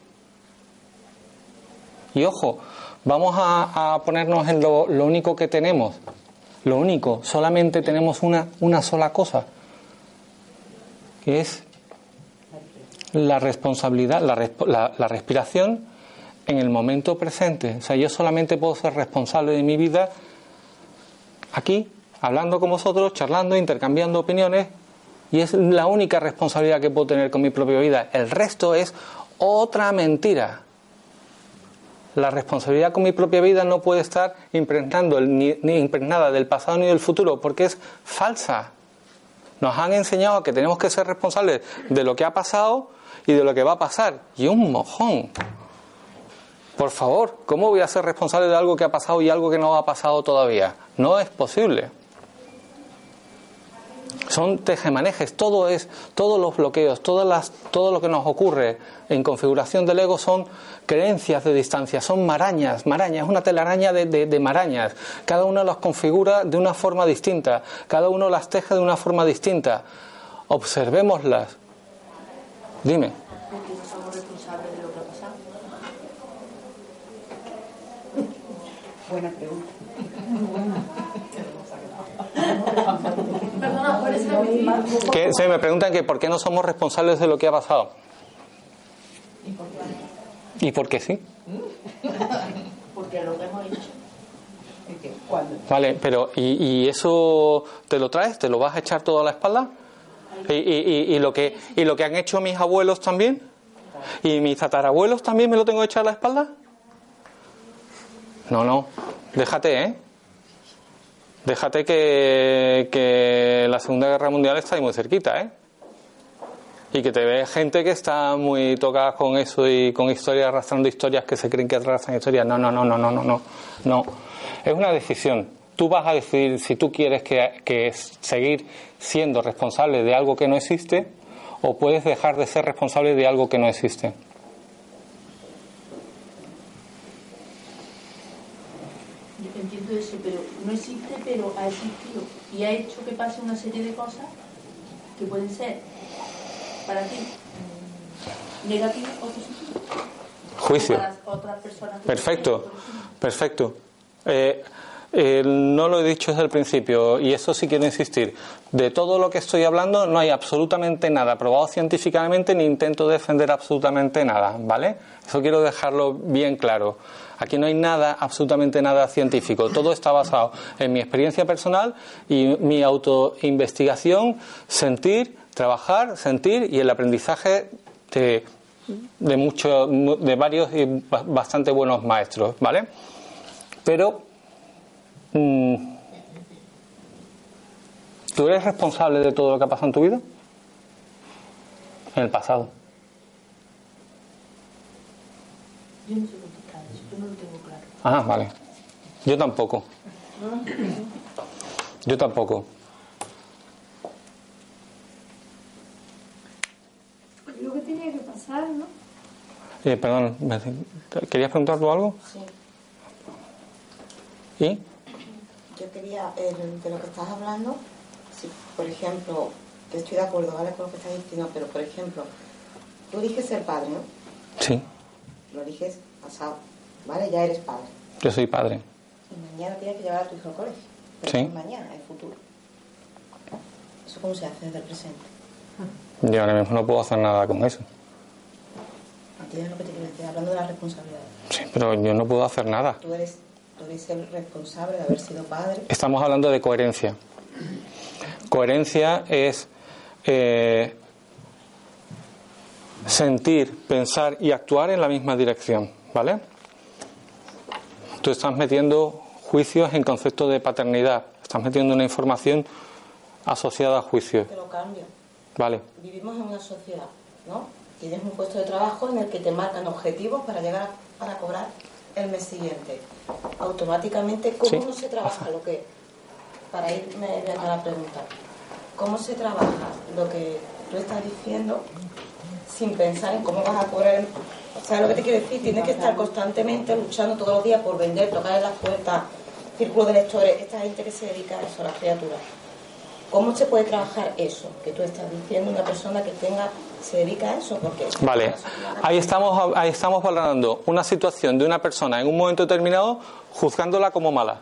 Y ojo, vamos a, ponernos en lo, lo, único que tenemos. Lo único, solamente tenemos una, una sola cosa, que es la responsabilidad, la, la, respiración en el momento presente. O sea, yo solamente puedo ser responsable de mi vida aquí, hablando con vosotros, charlando, intercambiando opiniones, y es la única responsabilidad que puedo tener con mi propia vida. El resto es otra mentira. La responsabilidad con mi propia vida no puede estar impregnando ni, ni impregnada del pasado ni del futuro, porque es falsa. Nos han enseñado que tenemos que ser responsables de lo que ha pasado y de lo que va a pasar. Y un mojón. Por favor, ¿cómo voy a ser responsable de algo que ha pasado y algo que no ha pasado todavía? No es posible. Son tejemanejes, todo es, todos los bloqueos, todas las, todo lo que nos ocurre en configuración del ego son creencias de distancia, son marañas, marañas, una telaraña de, de, marañas. Cada uno las configura de una forma distinta, cada uno las teje de una forma distinta. Observémoslas, Dime. Porque no somos responsables de lo que ha pasado. Buena pregunta. Perdona, ¿puedes que Se me preguntan que por qué no somos responsables de lo que ha pasado. ¿Y por qué sí? Porque lo que hemos hecho. Vale, pero ¿y, ¿y eso te lo traes? ¿Te lo vas a echar todo a la espalda? ¿Y, y, lo que, ¿Y lo que han hecho mis abuelos también? ¿Y mis tatarabuelos también me lo tengo echar a la espalda? No, no. Déjate, ¿eh? Déjate que, que la Segunda Guerra Mundial está ahí muy cerquita, ¿eh? Y que te ve gente que está muy tocada con eso y con historias, arrastrando historias que se creen que arrastran historias. No, no, no, no, no, no, no. No. Es una decisión tú vas a decidir si tú quieres que, que seguir siendo responsable de algo que no existe o puedes dejar de ser responsable de algo que no existe. Entiendo eso, pero no existe, pero ha existido y ha hecho que pase una serie de cosas que pueden ser para ti negativas o positivas. Juicio. Otras personas perfecto, perfecto. Eh, Eh, no lo he dicho desde el principio y eso sí quiero insistir. De todo lo que estoy hablando no hay absolutamente nada probado científicamente ni intento defender absolutamente nada, ¿vale? Eso quiero dejarlo bien claro. Aquí no hay nada, absolutamente nada científico. Todo está basado en mi experiencia personal y mi autoinvestigación, sentir, trabajar, sentir y el aprendizaje de, de, de varios y bastante buenos maestros, ¿vale? Pero ¿Tú eres responsable de todo lo que ha pasado en tu vida? En el pasado. Yo no sé contestar eso, yo no lo tengo claro. Ah, vale. Yo tampoco. Yo tampoco. Lo que tenía que pasar, ¿no? Eh, perdón, ¿querías preguntar tú algo? Sí. ¿Y? Yo quería, eh, de lo que estás hablando, si, por ejemplo, que estoy de acuerdo, ¿vale? Con lo que estás diciendo, pero por ejemplo, tú eliges ser padre, ¿no? Sí, Lo eliges pasado, ¿vale? Ya eres padre. yo soy padre. Y mañana tienes que llevar a tu hijo al colegio. Pero Sí. es mañana, es futuro. ¿Eso cómo se hace desde el presente? Yo ahora mismo no puedo hacer nada con eso. ¿Entiendes lo que te quiero decir? Hablando de la responsabilidad. Sí, pero yo no puedo hacer nada. Tú eres, eres el responsable de haber sido padre. Estamos hablando de coherencia. Coherencia es eh, sentir, pensar y actuar en la misma dirección, ¿vale? Tú estás metiendo juicios en concepto de paternidad, estás metiendo una información asociada a juicios, Te lo cambio. ¿vale? Vivimos en una sociedad, ¿no? Tienes un puesto de trabajo en el que te marcan objetivos para llegar a- para cobrar el mes siguiente. Automáticamente, ¿cómo Sí. no se trabaja lo que, para irme a la pregunta, cómo se trabaja lo que tú estás diciendo sin pensar en cómo vas a cobrar. ¿Sabes lo que te quiero decir? Tienes que estar constantemente luchando todos los días por vender, tocar en las puertas, círculo de lectores, esta gente que se dedica a eso, las criaturas. ¿Cómo se puede trabajar eso que tú estás diciendo una persona que tenga se dedica a eso? Porque Vale, ahí estamos, ahí estamos valorando una situación de una persona en un momento determinado juzgándola como mala.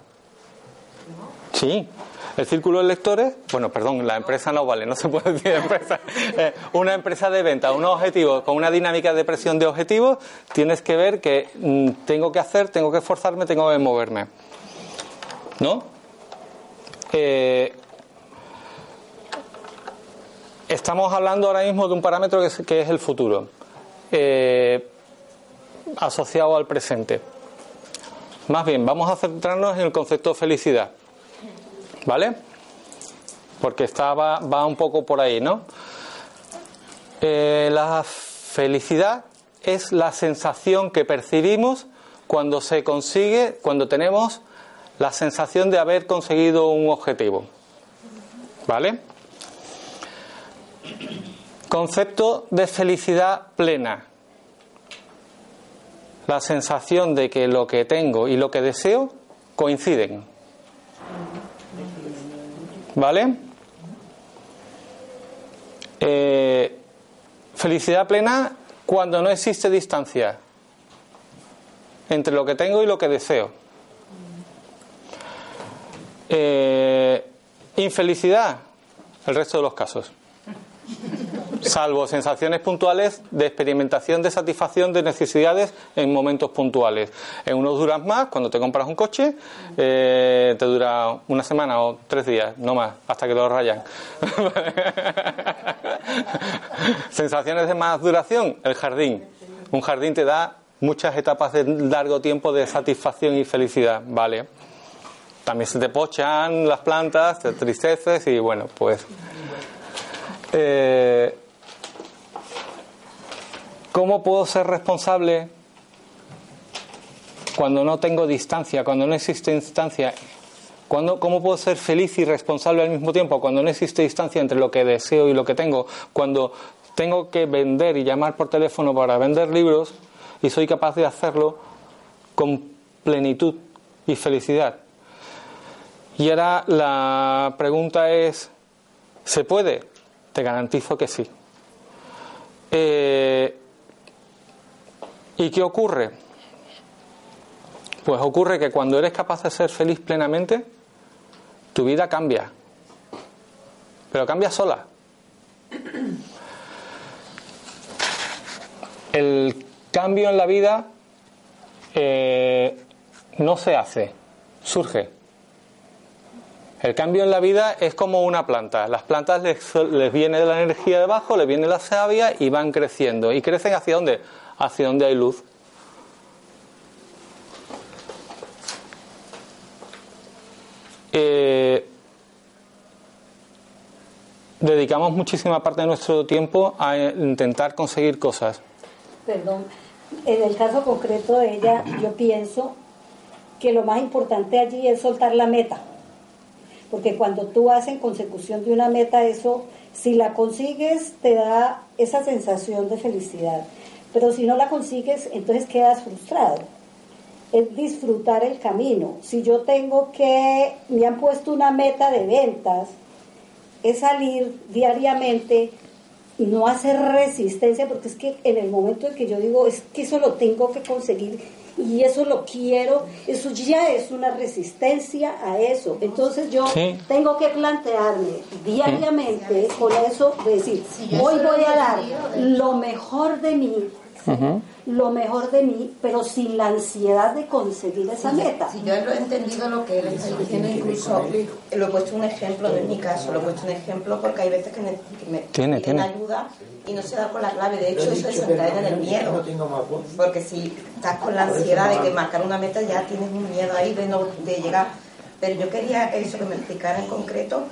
Sí, el círculo de lectores, bueno, perdón, la empresa no vale, no se puede decir empresa. Eh, una empresa de venta, unos objetivos, con una dinámica de presión de objetivos, tienes que ver que mm, tengo que hacer, tengo que esforzarme, tengo que moverme. ¿No? Eh, estamos hablando ahora mismo de un parámetro que es, el futuro, eh, asociado al presente. Más bien, vamos a centrarnos en el concepto de felicidad. ¿Vale? Porque está, va, va un poco por ahí, ¿no? Eh, la felicidad es la sensación que percibimos cuando se consigue, cuando tenemos la sensación de haber conseguido un objetivo. ¿Vale? Concepto de felicidad plena. La sensación de que lo que tengo y lo que deseo coinciden. ¿Vale? Eh, felicidad plena cuando no existe distancia entre lo que tengo y lo que deseo. Eh, infelicidad, el resto de los casos. Salvo sensaciones puntuales de experimentación de satisfacción de necesidades en momentos puntuales. En unos duras más, cuando te compras un coche, eh, te dura una semana o tres días, no más, hasta que lo rayan. Sensaciones de más duración, el jardín. Un jardín te da muchas etapas de largo tiempo de satisfacción y felicidad, ¿vale? También se te pochan las plantas, te tristeces y bueno, pues... Eh, ¿Cómo puedo ser responsable cuando no tengo distancia, cuando no existe distancia? Cuando, ¿Cómo puedo ser feliz y responsable al mismo tiempo cuando no existe distancia entre lo que deseo y lo que tengo? Cuando tengo que vender y llamar por teléfono para vender libros y soy capaz de hacerlo con plenitud y felicidad. Y ahora la pregunta es, ¿se puede? Te garantizo que sí. Eh, ¿Y qué ocurre? Pues ocurre que cuando eres capaz de ser feliz plenamente, tu vida cambia. Pero cambia sola. El cambio en la vida eh, no se hace, surge. El cambio en la vida es como una planta. Las plantas les, les viene la energía debajo, les viene la savia y van creciendo. ¿Y crecen hacia dónde? Hacia donde hay luz. Eh, dedicamos muchísima parte de nuestro tiempo a intentar conseguir cosas. Perdón, en el caso concreto de ella, yo pienso que lo más importante allí es soltar la meta. Porque cuando tú en consecución de una meta, eso, si la consigues, te da esa sensación de felicidad. Pero si no la consigues, entonces quedas frustrado. Es disfrutar el camino. Si yo tengo que, me han puesto una meta de ventas, es salir diariamente y no hacer resistencia, porque es que en el momento en que yo digo, es que eso lo tengo que conseguir y eso lo quiero, eso ya es una resistencia a eso. Entonces yo tengo que plantearme diariamente con eso, decir, hoy voy a dar lo mejor de mí lo mejor de mí, pero sin la ansiedad de conseguir esa meta. Si yo lo he entendido lo que él está diciendo, incluso lo he puesto un ejemplo, no es mi caso, lo he puesto un ejemplo porque hay veces que me, que tiene, ayuda y no se da con la clave. De hecho, eso desencadena en el miedo. Porque si estás con la ansiedad de que marcar una meta, ya tienes un miedo ahí de, no, de llegar. Pero yo quería eso que me explicara en concreto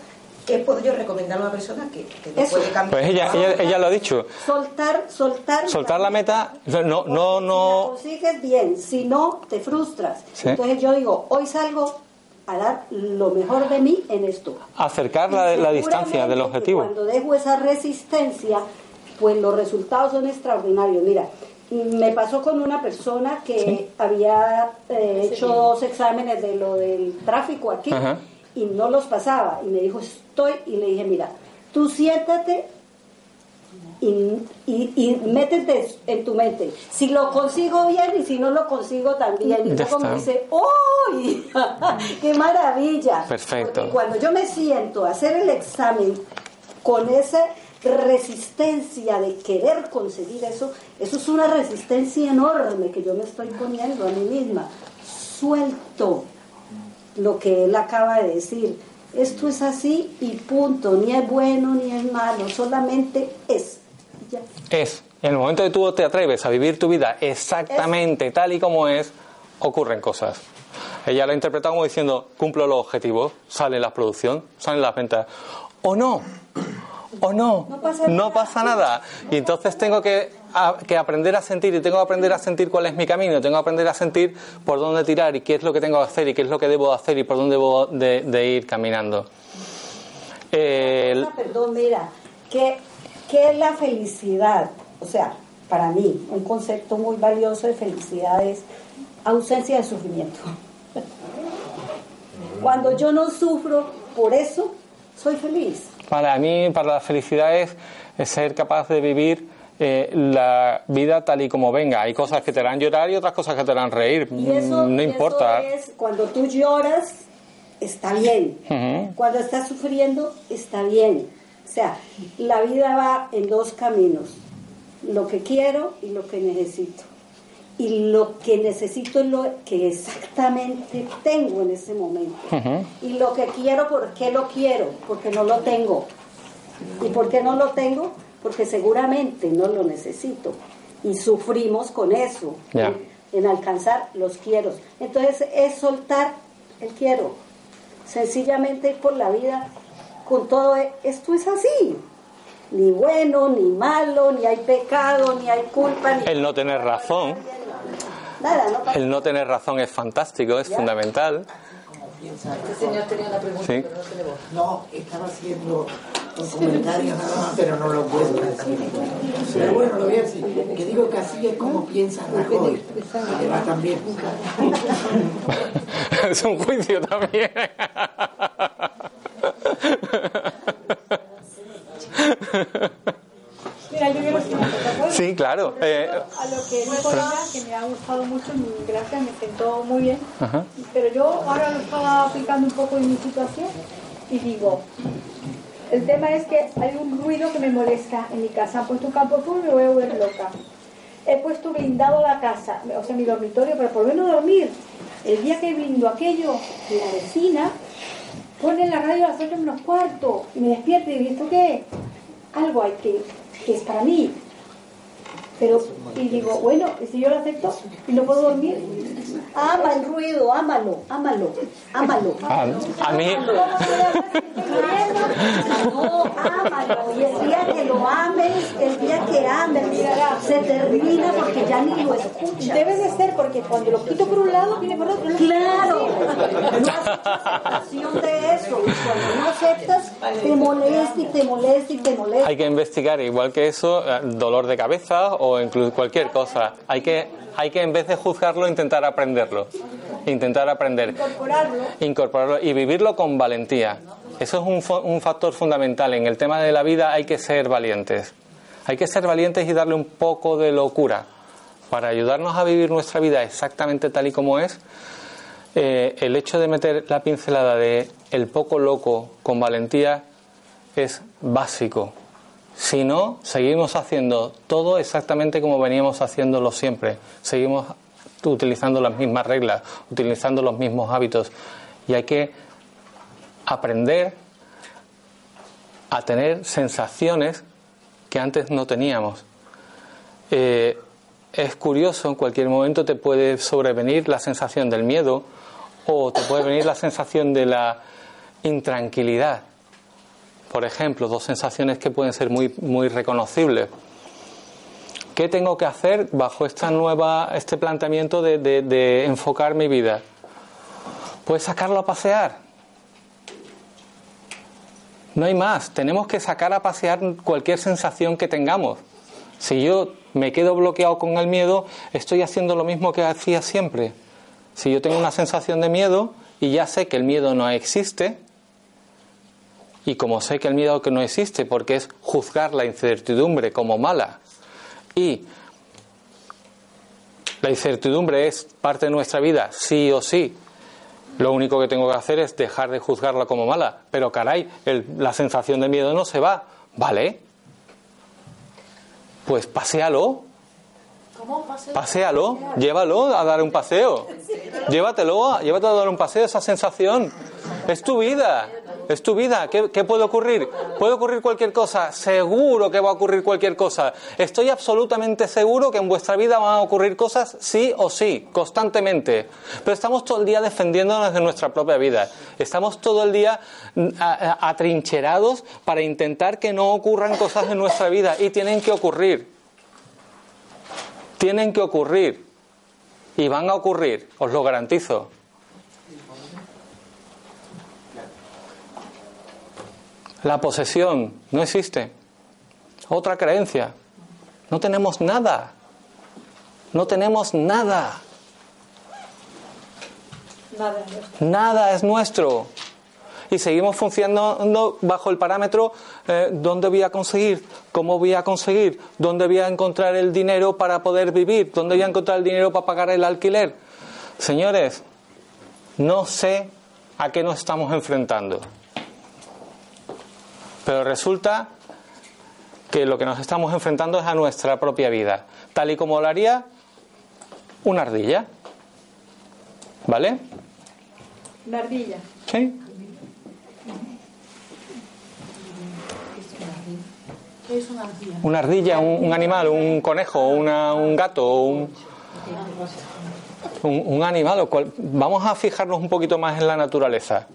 ¿Qué puedo yo recomendar a una persona que, que puede cambiar? Pues ella, ella, ella, lo ha dicho. Soltar, soltar. Soltar la meta, no, no, no. Si la consigues bien, si no, te frustras. Entonces yo digo, hoy salgo a dar lo mejor de mí en esto. Acercar la, la distancia del objetivo. Cuando dejo esa resistencia, pues los resultados son extraordinarios. Mira, me pasó con una persona que había eh, hecho dos exámenes de lo del tráfico aquí y no los pasaba. Y me dijo, estoy, y le dije, mira, tú siéntate y, y, métete en tu mente. Si lo consigo bien y si no lo consigo también. Y luego me dice, ¡Uy! ¡Qué maravilla! Perfecto. cuando yo me siento a hacer el examen con esa resistencia de querer conseguir eso, eso es una resistencia enorme que yo me estoy poniendo a mí misma. Suelto lo que él acaba de decir. Esto es así y punto, ni es bueno ni es malo, solamente es. Es. En el momento que tú te atreves a vivir tu vida exactamente tal y como es, ocurren cosas. Ella lo ha interpretado como diciendo, cumplo los objetivos, sale la producción, salen las ventas. O no, o no, no pasa, nada. Y entonces tengo que, que, aprender a sentir y tengo que aprender a sentir cuál es mi camino, tengo que aprender a sentir por dónde tirar y qué es lo que tengo que hacer y qué es lo que debo hacer y por dónde debo de, ir caminando. Perdón, mira, ¿qué, ¿qué es la felicidad? O sea, para mí, un concepto muy valioso de felicidad es ausencia de sufrimiento. Cuando yo no sufro por eso, soy feliz. Para mí, para la felicidad es, ser capaz de vivir eh, la vida tal y como venga. Hay cosas que te harán llorar y otras cosas que te harán reír. no importa. es, cuando tú lloras, está bien. Cuando estás sufriendo, está bien. O sea, la vida va en dos caminos. Lo que quiero y lo que necesito y lo que necesito es lo que exactamente tengo en ese momento. Y lo que quiero, ¿por qué lo quiero? Porque no lo tengo. ¿Y por qué no lo tengo? Porque seguramente no lo necesito. Y sufrimos con eso, en, alcanzar los quiero. Entonces es soltar el quiero. Sencillamente ir por la vida con todo, esto es así ni bueno, ni malo, ni hay pecado, ni hay culpa. Ni el no tener razón. El no tener razón es fantástico, es fundamental. Este señor tenía la pregunta, pero no tenemos. No, estaba haciendo un comentario nada más, pero no lo puedo decir. Pero bueno, lo voy a decir. Que digo que así es como piensa Rajoy. Que va también. es un juicio también. Mira, yo quiero decir Sí, claro. Eh, a lo que dijo que me ha gustado mucho, gracias, me sentó muy bien. Pero yo ahora lo estaba aplicando un poco en mi situación y digo, el tema es que hay un ruido que me molesta en mi casa. Han puesto un campo full y me voy a volver loca. He puesto blindado la casa, o sea, mi dormitorio, para por no dormir. El día que blindo aquello, la vecina pone la radio a las 8 menos cuarto y me despierto y digo, ¿esto qué? Algo hay que, que es para mí. Pero, y digo, bueno, ¿y si yo lo acepto y no puedo dormir? Ama el ruido, ámalo, ámalo, ámalo. A, a mí. No, ámalo. Y el día que lo ames, el día que ames, se termina porque ya ni lo escuchas. Debe de ser porque cuando lo quito por un lado, viene por otro. Claro. No aceptación de eso. Y cuando no aceptas, te molesta y te molesta y te molesta. Hay que investigar, igual que eso, eh, dolor de cabeza o incluso cualquier cosa. Hay que, hay que en vez de juzgarlo, intentar aprenderlo. Intentar aprender. Incorporarlo. Incorporarlo y vivirlo con valentía. Eso es un, un factor fundamental. En el tema de la vida hay que ser valientes. Hay que ser valientes y darle un poco de locura para ayudarnos a vivir nuestra vida exactamente tal y como es. Eh, el hecho de meter la pincelada de el poco loco con valentía es básico. Si no, seguimos haciendo todo exactamente como veníamos haciéndolo siempre. Seguimos utilizando las mismas reglas, utilizando los mismos hábitos. Y hay que aprender a tener sensaciones que antes no teníamos. Eh, es curioso, en cualquier momento te puede sobrevenir la sensación del miedo o te puede venir la sensación de la intranquilidad. Por ejemplo, dos sensaciones que pueden ser muy, muy reconocibles. ¿Qué tengo que hacer bajo esta nueva, este planteamiento de, de enfocar mi vida? Pues sacarlo a pasear. No hay más. Tenemos que sacar a pasear cualquier sensación que tengamos. Si yo me quedo bloqueado con el miedo, estoy haciendo lo mismo que hacía siempre. Si yo tengo una sensación de miedo y ya sé que el miedo no existe, y como sé que el miedo que no existe, porque es juzgar la incertidumbre como mala, y la incertidumbre es parte de nuestra vida, sí o sí, lo único que tengo que hacer es dejar de juzgarla como mala. Pero caray, la sensación de miedo no se va. ¿Vale? Pues paséalo. ¿Cómo? Paséalo, llévalo a dar un paseo. Llévatelo, llévatelo a dar un paseo, esa sensación. Es tu vida. Es tu vida. ¿Qué, puede ocurrir? Puede ocurrir cualquier cosa. Seguro que va a ocurrir cualquier cosa. Estoy absolutamente seguro que en vuestra vida van a ocurrir cosas sí o sí, constantemente. Pero estamos todo el día defendiéndonos de nuestra propia vida. Estamos todo el día atrincherados para intentar que no ocurran cosas en nuestra vida. Y tienen que ocurrir. Tienen que ocurrir. Y van a ocurrir, os lo garantizo. La posesión no existe. Otra creencia. No tenemos nada. No tenemos nada. Nada es nuestro. Y seguimos funcionando bajo el parámetro eh, dónde voy a conseguir, cómo voy a conseguir, dónde voy a encontrar el dinero para poder vivir, dónde voy a encontrar el dinero para pagar el alquiler. Señores, no sé a qué nos estamos enfrentando. Pero resulta que lo que nos estamos enfrentando es a nuestra propia vida, tal y como lo haría una ardilla. ¿Vale? Una ardilla. Sí. ¿Qué es una ardilla? Una ardilla, un, animal, un conejo, un gato, un, un, animal. Vamos a fijarnos un poquito más en la naturaleza.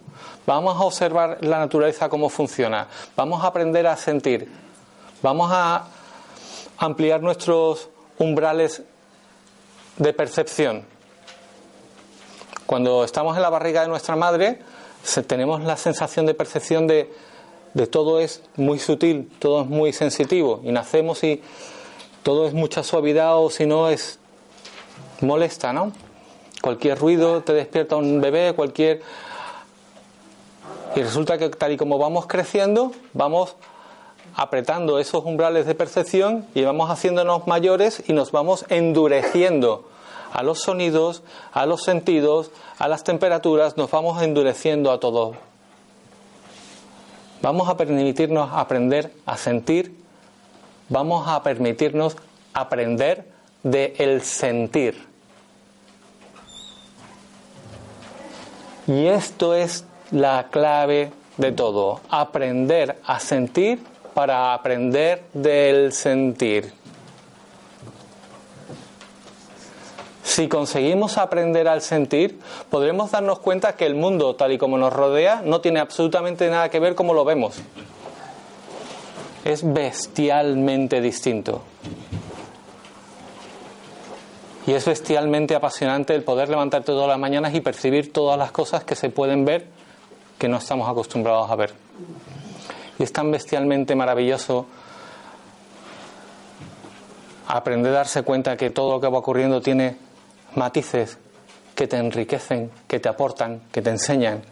Vamos a observar la naturaleza cómo funciona. Vamos a aprender a sentir. Vamos a ampliar nuestros umbrales de percepción. Cuando estamos en la barriga de nuestra madre, tenemos la sensación de percepción de, de todo es muy sutil, todo es muy sensitivo. Y nacemos y todo es mucha suavidad o si no es molesta, ¿no? Cualquier ruido te despierta un bebé, cualquier y resulta que tal y como vamos creciendo, vamos apretando esos umbrales de percepción y vamos haciéndonos mayores y nos vamos endureciendo a los sonidos, a los sentidos, a las temperaturas, nos vamos endureciendo a todo. Vamos a permitirnos aprender a sentir, vamos a permitirnos aprender de el sentir. Y esto es la clave de todo, aprender a sentir para aprender del sentir. Si conseguimos aprender al sentir, podremos darnos cuenta que el mundo tal y como nos rodea no tiene absolutamente nada que ver como lo vemos. Es bestialmente distinto. Y es bestialmente apasionante el poder levantarte todas las mañanas y percibir todas las cosas que se pueden ver que no estamos acostumbrados a ver. Y es tan bestialmente maravilloso aprender a darse cuenta que todo lo que va ocurriendo tiene matices que te enriquecen, que te aportan, que te enseñan.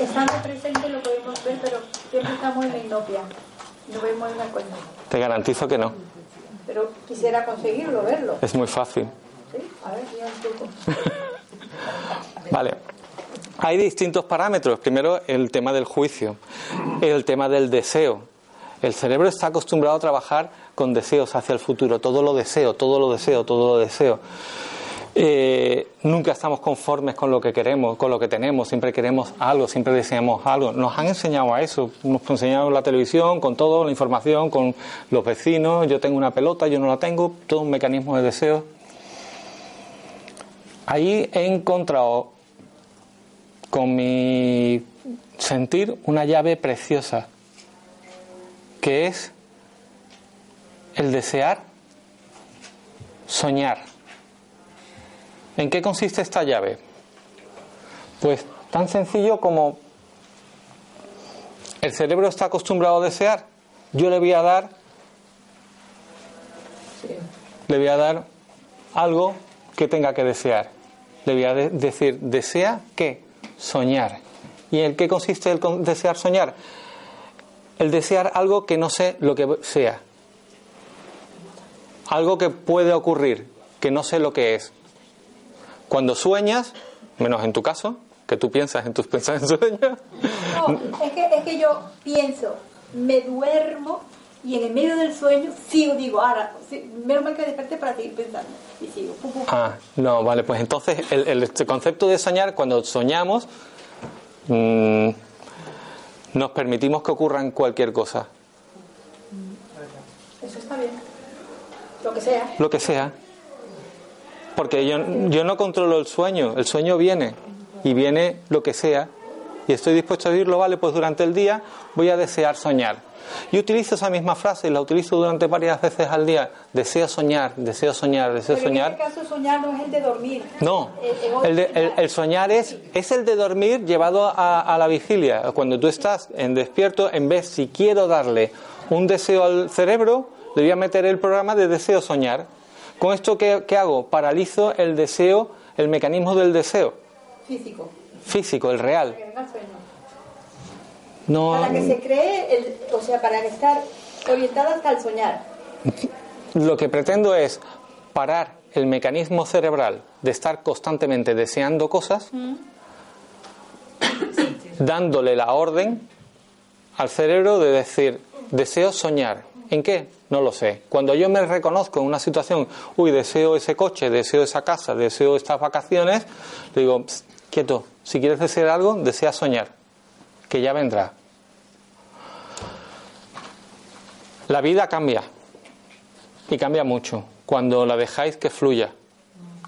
Estando presente lo podemos ver, pero siempre estamos en la inopia. No vemos. Te garantizo que no. Pero quisiera conseguirlo, verlo. Es muy fácil. ¿Sí? A ver, ya un poco. vale. Hay distintos parámetros. Primero, el tema del juicio, el tema del deseo. El cerebro está acostumbrado a trabajar con deseos hacia el futuro. Todo lo deseo, todo lo deseo, todo lo deseo. Eh, nunca estamos conformes con lo que queremos, con lo que tenemos, siempre queremos algo, siempre deseamos algo. Nos han enseñado a eso, nos enseñado la televisión, con toda la información, con los vecinos, yo tengo una pelota, yo no la tengo, todo un mecanismo de deseo. Ahí he encontrado con mi sentir una llave preciosa, que es el desear soñar. ¿En qué consiste esta llave? Pues tan sencillo como el cerebro está acostumbrado a desear, yo le voy a dar le voy a dar algo que tenga que desear. Le voy a decir, desea qué? soñar. ¿Y en qué consiste el desear soñar? El desear algo que no sé lo que sea. Algo que puede ocurrir, que no sé lo que es. Cuando sueñas, menos en tu caso, que tú piensas en tus pensamientos sueños. No, es que, es que yo pienso, me duermo y en el medio del sueño sigo, digo, ahora, menos mal que desperté para seguir pensando. Y sigo. Ah, no, vale, pues entonces el, el este concepto de soñar, cuando soñamos, mmm, nos permitimos que ocurra cualquier cosa. Eso está bien. Lo que sea. Lo que sea. Porque yo, yo no controlo el sueño, el sueño viene y viene lo que sea. Y estoy dispuesto a vivirlo, vale, pues durante el día voy a desear soñar yo utilizo esa misma frase y la utilizo durante varias veces al día. Deseo soñar, deseo soñar, deseo soñar. En este caso, soñar no es el de dormir. No, el, soñar es, es el de dormir llevado a, la vigilia. Cuando tú estás en despierto, en vez si quiero darle un deseo al cerebro, le voy a meter el programa de deseo soñar. ¿Con esto qué, qué hago? Paralizo el deseo, el mecanismo del deseo. Físico. Físico, el real. Para que se cree, o sea, para estar orientada hasta el soñar. Lo que pretendo es parar el mecanismo cerebral de estar constantemente deseando cosas, mm. dándole la orden al cerebro de decir, deseo soñar. ¿En qué? No lo sé. Cuando yo me reconozco en una situación, uy, deseo ese coche, deseo esa casa, deseo estas vacaciones, le digo, quieto, si quieres desear algo, desea soñar que ya vendrá. La vida cambia y cambia mucho cuando la dejáis que fluya,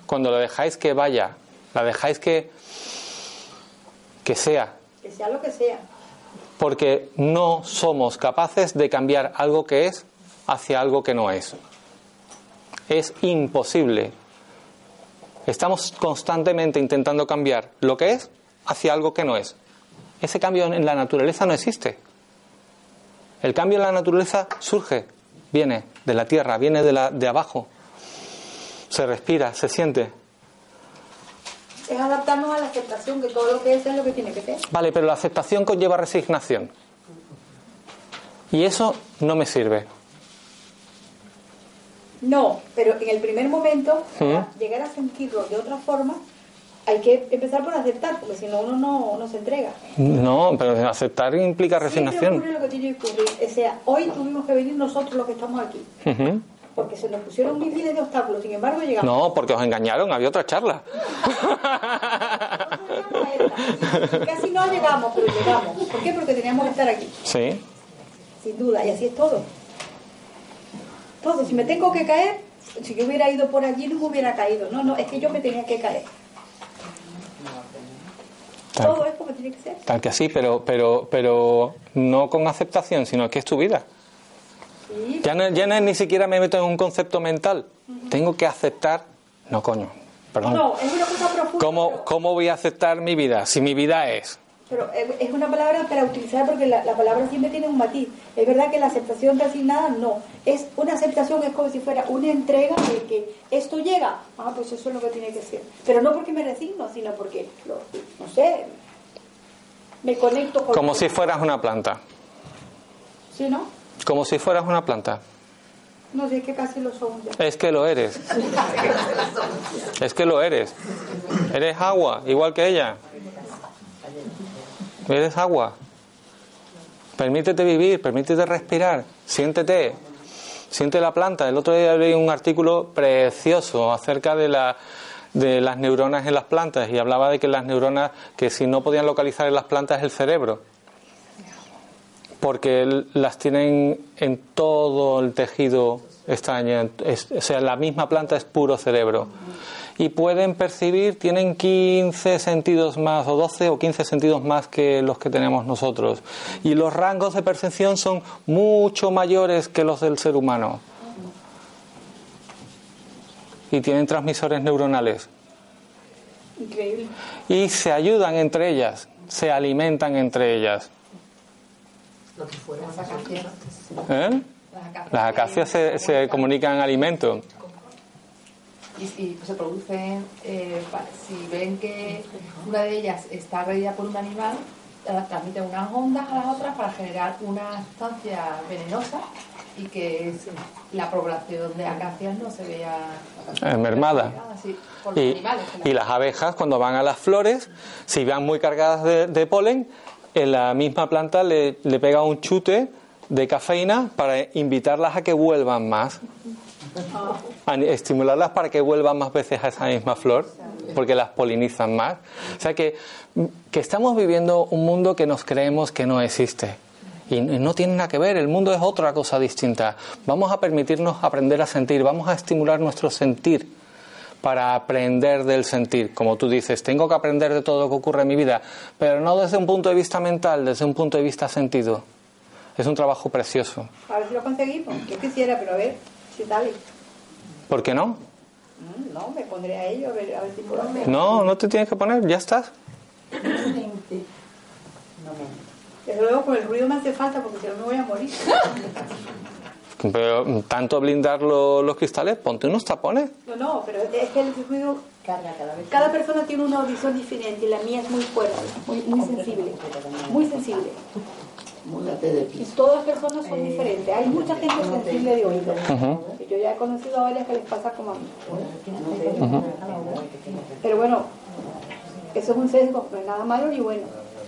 cuando la dejáis que vaya, la dejáis que que sea. Que sea lo que sea. Porque no somos capaces de cambiar algo que es hacia algo que no es. Es imposible. Estamos constantemente intentando cambiar lo que es hacia algo que no es. Ese cambio en la naturaleza no existe. El cambio en la naturaleza surge, viene de la tierra, viene de, la, de abajo. Se respira, se siente. Es adaptarnos a la aceptación, que todo lo que es es lo que tiene que ser. Vale, pero la aceptación conlleva resignación. Y eso no me sirve. No, pero en el primer momento, ¿Mm? llegar a sentirlo de otra forma, hay que empezar por aceptar, porque si no uno no, se entrega. No, pero aceptar implica resignación. ocurre lo que tiene que ocurrir. O sea, hoy tuvimos que venir nosotros los que estamos aquí. Porque se nos pusieron miles de obstáculos, sin embargo llegamos. No, porque os engañaron, había otra charla. Casi no llegamos, pero llegamos. ¿Por qué? Porque teníamos que estar aquí. Sí. Sin duda, y así es todo. Todo, si me tengo que caer, si yo hubiera ido por allí no me hubiera caído. No, no, es que yo me tenía que caer. Todo es como tiene que ser. Tal que así, pero, pero, pero no con aceptación, sino que es tu vida. Ya, no, ya no es ni siquiera me meto en un concepto mental. Tengo que aceptar. No, coño. Perdón. No, es una cosa profunda. ¿Cómo, ¿Cómo voy a aceptar mi vida? Si mi vida es. Pero es una palabra para utilizar porque la, palabra siempre tiene un matiz. Es verdad que la aceptación nada no. Es una aceptación, es como si fuera una entrega de que esto llega. Ah, pues eso es lo que tiene que ser. Pero no porque me resigno, sino porque, no sé, me conecto con. Como si fueras una planta. ¿Sí, no? Como si fueras una planta. No, sé, es que casi lo ya. Es que lo eres. es que lo eres. Eres agua, igual que ella. Eres agua. Permítete vivir, permítete respirar, siéntete, siente la planta. El otro día leí un artículo precioso acerca de, la, de las neuronas en las plantas y hablaba de que las neuronas, que si no podían localizar en las plantas el cerebro, porque las tienen en todo el tejido extraño, o sea, la misma planta es puro cerebro. Y pueden percibir, tienen 15 sentidos más, o 12 o 15 sentidos más que los que tenemos nosotros. Y los rangos de percepción son mucho mayores que los del ser humano. Y tienen transmisores neuronales. Increíble. Y se ayudan entre ellas, se alimentan entre ellas. Lo que fuera las acacias. ¿Eh? Las acacias se, se comunican alimento. Y, pues se producen, eh, si ven que una de ellas está agredida por un animal, transmiten unas ondas a las otras para generar una sustancia venenosa y que la población de acacias no se vea eh, mermada. y, y, las abejas cuando van a las flores, si van muy cargadas de, de polen, en la misma planta le, le pega un chute de cafeína para invitarlas a que vuelvan más. estimularlas para que vuelvan más veces a esa misma flor, porque las polinizan más. O sea que, que estamos viviendo un mundo que nos creemos que no existe. Y no tiene nada que ver, el mundo es otra cosa distinta. Vamos a permitirnos aprender a sentir, vamos a estimular nuestro sentir para aprender del sentir. Como tú dices, tengo que aprender de todo lo que ocurre en mi vida, pero no desde un punto de vista mental, desde un punto de vista sentido. Es un trabajo precioso. A ver si lo conseguimos. Yo quisiera, pero a ver si tal. ¿Por qué no? Mm, no, me pondré a ello a ver, a ver si puedo No, no te tienes que poner, ya estás. Desde luego con el ruido me hace falta porque si no me voy a morir. Pero tanto blindar los cristales, ponte unos tapones. No, no, pero es que el ruido carga cada vez. Cada persona tiene una audición diferente y la mía es muy fuerte, muy, muy sensible. Muy sensible. Y todas las personas son diferentes. Hay mucha gente sensible de oído. Yo ya he conocido a varias que les pasa como a mí. Pero bueno, eso es un sesgo, no es nada malo ni bueno.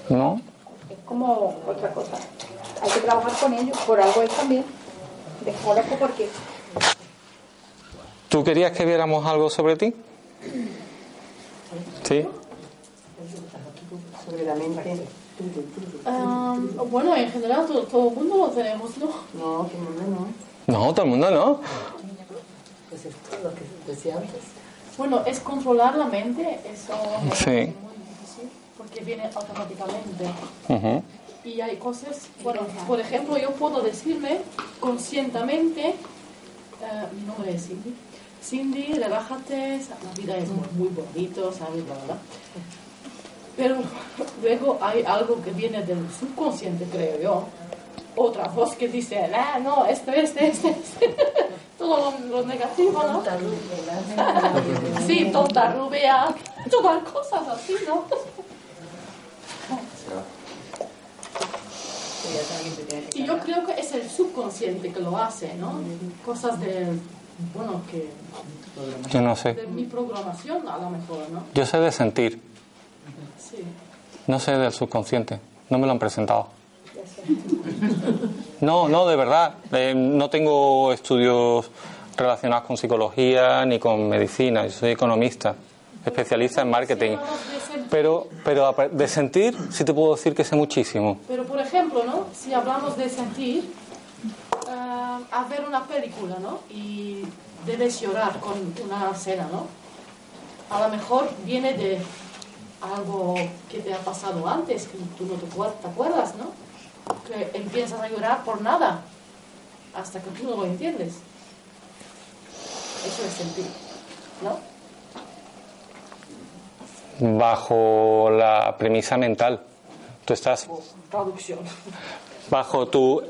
No. Es como otra cosa. Hay que trabajar con ellos, por algo es también. Desconozco por qué. ¿Tú querías que viéramos algo sobre ti? Sí. Sobre la mente. bueno, en general todo, todo, el mundo lo tenemos, ¿no? No, todo el mundo no. No, todo el mundo no. Pues es lo que decía antes. Bueno, es controlar la mente, eso sí. es muy difícil, porque viene automáticamente. Y hay cosas, bueno, por ejemplo, yo puedo decirme conscientemente, uh, mi nombre es Cindy, Cindy, relájate, la vida es muy, bonito, ¿sabes? Pero luego hay algo que viene del subconsciente, creo yo. Otra voz que dice, ah, no, esto, este, este, este. Todo lo, negativo, ¿no? Sí, tonta rubia. Tomar cosas así, ¿no? Y yo creo que es el subconsciente que lo hace, ¿no? Cosas de, bueno, que... Yo no sé. De mi programación, a lo mejor, ¿no? Yo sé de sentir. Sí. No sé del subconsciente. No me lo han presentado. No, no, de verdad. Eh, no tengo estudios relacionados con psicología ni con medicina. Yo soy economista, especialista en marketing. Pero, pero de sentir, sí te puedo decir que sé muchísimo. Pero, por ejemplo, ¿no? Si hablamos de sentir, uh, ver una película, ¿no? Y debes llorar con una escena, ¿no? A lo mejor viene de algo que te ha pasado antes, que tú no te, te acuerdas, ¿no? Que empiezas a llorar por nada, hasta que tú no lo entiendes. Eso es sentir, ¿no? Bajo la premisa mental. Tú estás bajo tu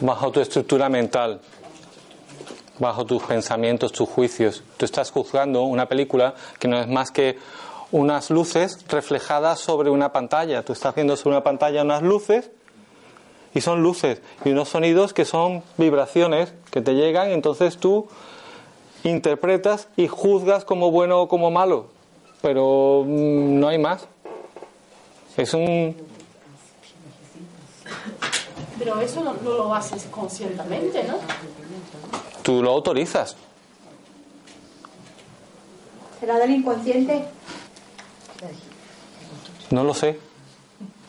bajo tu estructura mental, bajo tus pensamientos, tus juicios. Tú estás juzgando una película que no es más que unas luces reflejadas sobre una pantalla. Tú estás viendo sobre una pantalla unas luces y son luces y unos sonidos que son vibraciones que te llegan, entonces tú interpretas y juzgas como bueno o como malo pero mm, no hay más. Es un... Pero eso no, lo haces conscientemente, ¿no? Tú lo autorizas. ¿Será del inconsciente? No lo sé.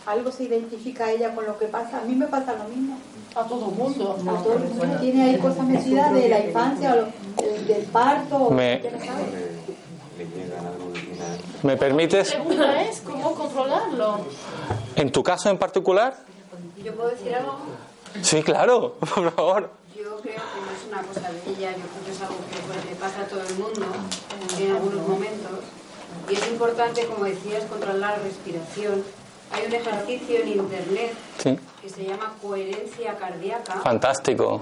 Algo se identifica ella con lo que pasa. A mí me pasa lo mismo. A todo el mundo. A todo el mundo. Tiene ahí cosas metidas de la infancia, o del, parto. Me... ¿Me permites? La pregunta es cómo controlarlo. ¿En tu caso en particular? ¿Yo puedo decir algo? Sí, claro, por favor. Yo creo que no es una cosa de ella, yo creo que es algo que le pasa a todo el mundo en algunos momentos. Y es importante, como decías, controlar la respiración. Hay un ejercicio en internet que se llama coherencia cardíaca. Fantástico.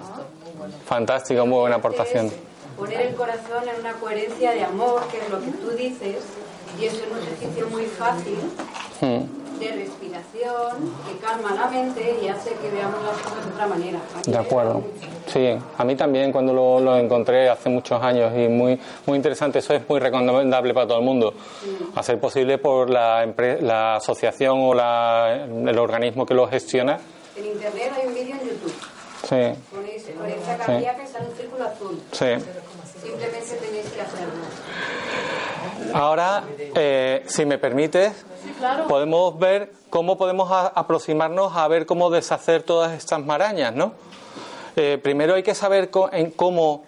Fantástico, muy buena aportación. poner el corazón en una coherencia de amor, que es lo que tú dices, y es un ejercicio muy fácil hmm. de respiración que calma la mente y hace que veamos las cosas de otra manera. De acuerdo. Sí, a mí también cuando lo, lo, encontré hace muchos años y muy muy interesante, eso es muy recomendable para todo el mundo. Hacer posible por la, la asociación o la, el organismo que lo gestiona. En internet hay un vídeo en YouTube. Sí. Ponéis coherencia cardíaca y sale un círculo azul. Sí. Simplemente tenéis que hacerlo. Ahora, eh, si me permites, podemos ver cómo podemos aproximarnos a ver cómo deshacer todas estas marañas, ¿no? Eh, primero hay que saber en cómo,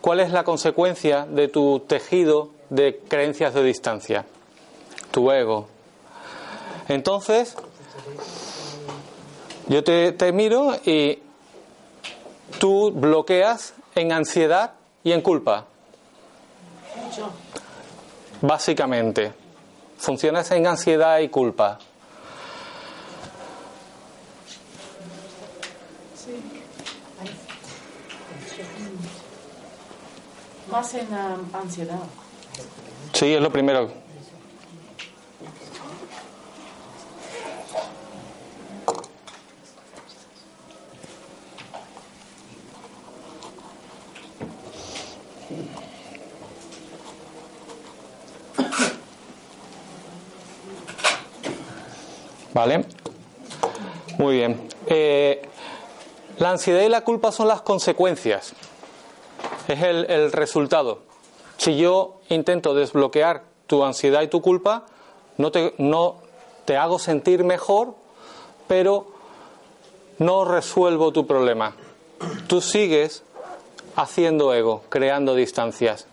cuál es la consecuencia de tu tejido de creencias de distancia, tu ego. Entonces, yo te, te miro y tú bloqueas en ansiedad y en culpa básicamente. Funcionas en ansiedad y culpa. Más en ansiedad. Sí, es lo primero. ¿Vale? Muy bien. Eh, la ansiedad y la culpa son las consecuencias. Es el, resultado. Si yo intento desbloquear tu ansiedad y tu culpa, no te, no te hago sentir mejor, pero no resuelvo tu problema. Tú sigues haciendo ego, creando distancias.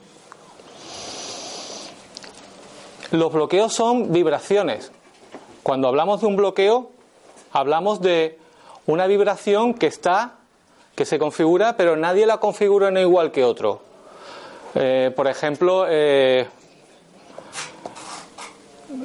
Los bloqueos son vibraciones. Cuando hablamos de un bloqueo, hablamos de una vibración que está, que se configura, pero nadie la configura no igual que otro. Eh, por ejemplo, eh,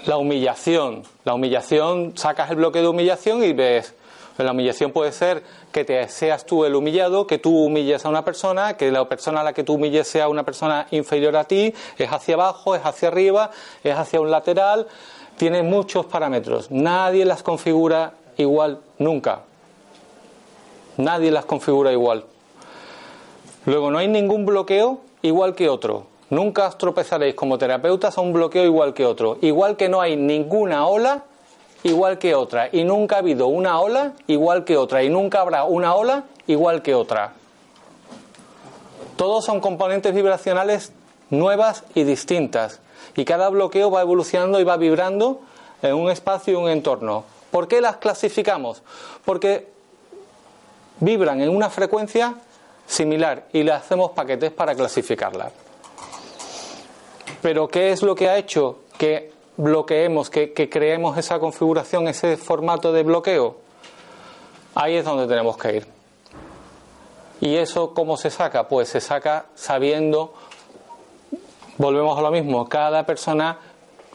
la humillación. La humillación, sacas el bloque de humillación y ves, La humillación puede ser que te seas tú el humillado, que tú humilles a una persona, que la persona a la que tú humilles sea una persona inferior a ti, es hacia abajo, es hacia arriba, es hacia un lateral, tiene muchos parámetros. Nadie las configura igual nunca. Nadie las configura igual. Luego, no hay ningún bloqueo igual que otro. Nunca os tropezaréis como terapeutas a un bloqueo igual que otro. Igual que no hay ninguna ola igual que otra. Y nunca ha habido una ola igual que otra. Y nunca habrá una ola igual que otra. Todos son componentes vibracionales nuevas y distintas. Y cada bloqueo va evolucionando y va vibrando en un espacio y un entorno. ¿Por qué las clasificamos? Porque vibran en una frecuencia similar y le hacemos paquetes para clasificarlas. Pero ¿qué es lo que ha hecho que bloqueemos, que, que creemos esa configuración, ese formato de bloqueo? Ahí es donde tenemos que ir. ¿Y eso cómo se saca? Pues se saca sabiendo, volvemos a lo mismo, cada persona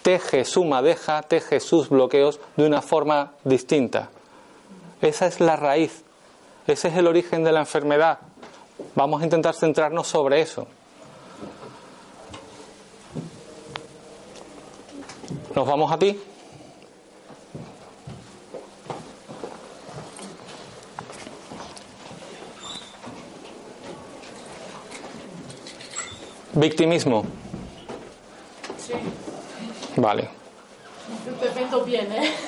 teje su madeja, teje sus bloqueos de una forma distinta. Esa es la raíz, ese es el origen de la enfermedad. Vamos a intentar centrarnos sobre eso. Nos vamos a ti. Victimismo. Sí. Vale. Te bien, ¿eh?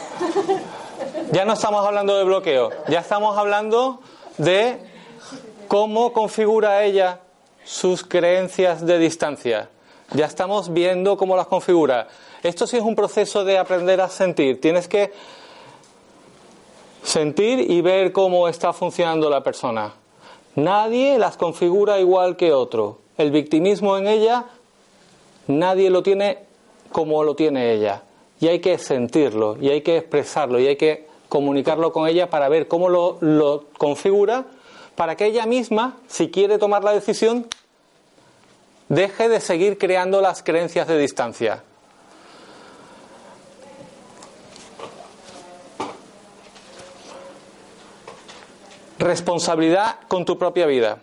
Ya no estamos hablando de bloqueo, ya estamos hablando de cómo configura ella sus creencias de distancia. Ya estamos viendo cómo las configura. Esto sí es un proceso de aprender a sentir. Tienes que sentir y ver cómo está funcionando la persona. Nadie las configura igual que otro. El victimismo en ella, nadie lo tiene como lo tiene ella. Y hay que sentirlo, y hay que expresarlo, y hay que comunicarlo con ella para ver cómo lo, lo configura, para que ella misma, si quiere tomar la decisión, deje de seguir creando las creencias de distancia. Responsabilidad con tu propia vida.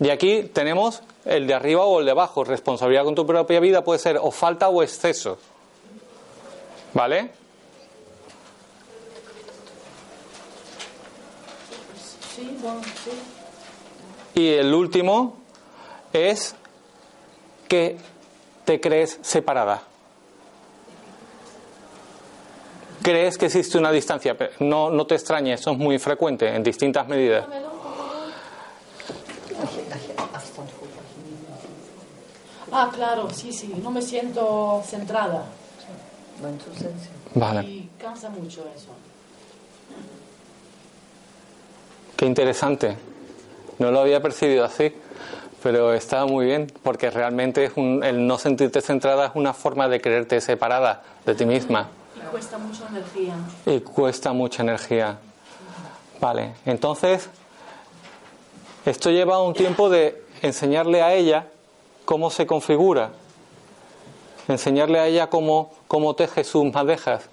Y aquí tenemos el de arriba o el de abajo. Responsabilidad con tu propia vida puede ser o falta o exceso. ¿Vale? Y el último es que te crees separada. crees que existe una distancia. No, no te extrañes, eso es muy frecuente en distintas medidas. Ah, claro, sí, sí, no me siento centrada. Vale. Y cansa mucho eso. Qué interesante. No lo había percibido así, pero está muy bien, porque realmente es el no sentirte centrada es una forma de creerte separada de ti misma. Y cuesta mucha energía. Y cuesta mucha energía. Vale, entonces, esto lleva un tiempo de enseñarle a ella cómo se configura, enseñarle a ella cómo, cómo teje sus madejas.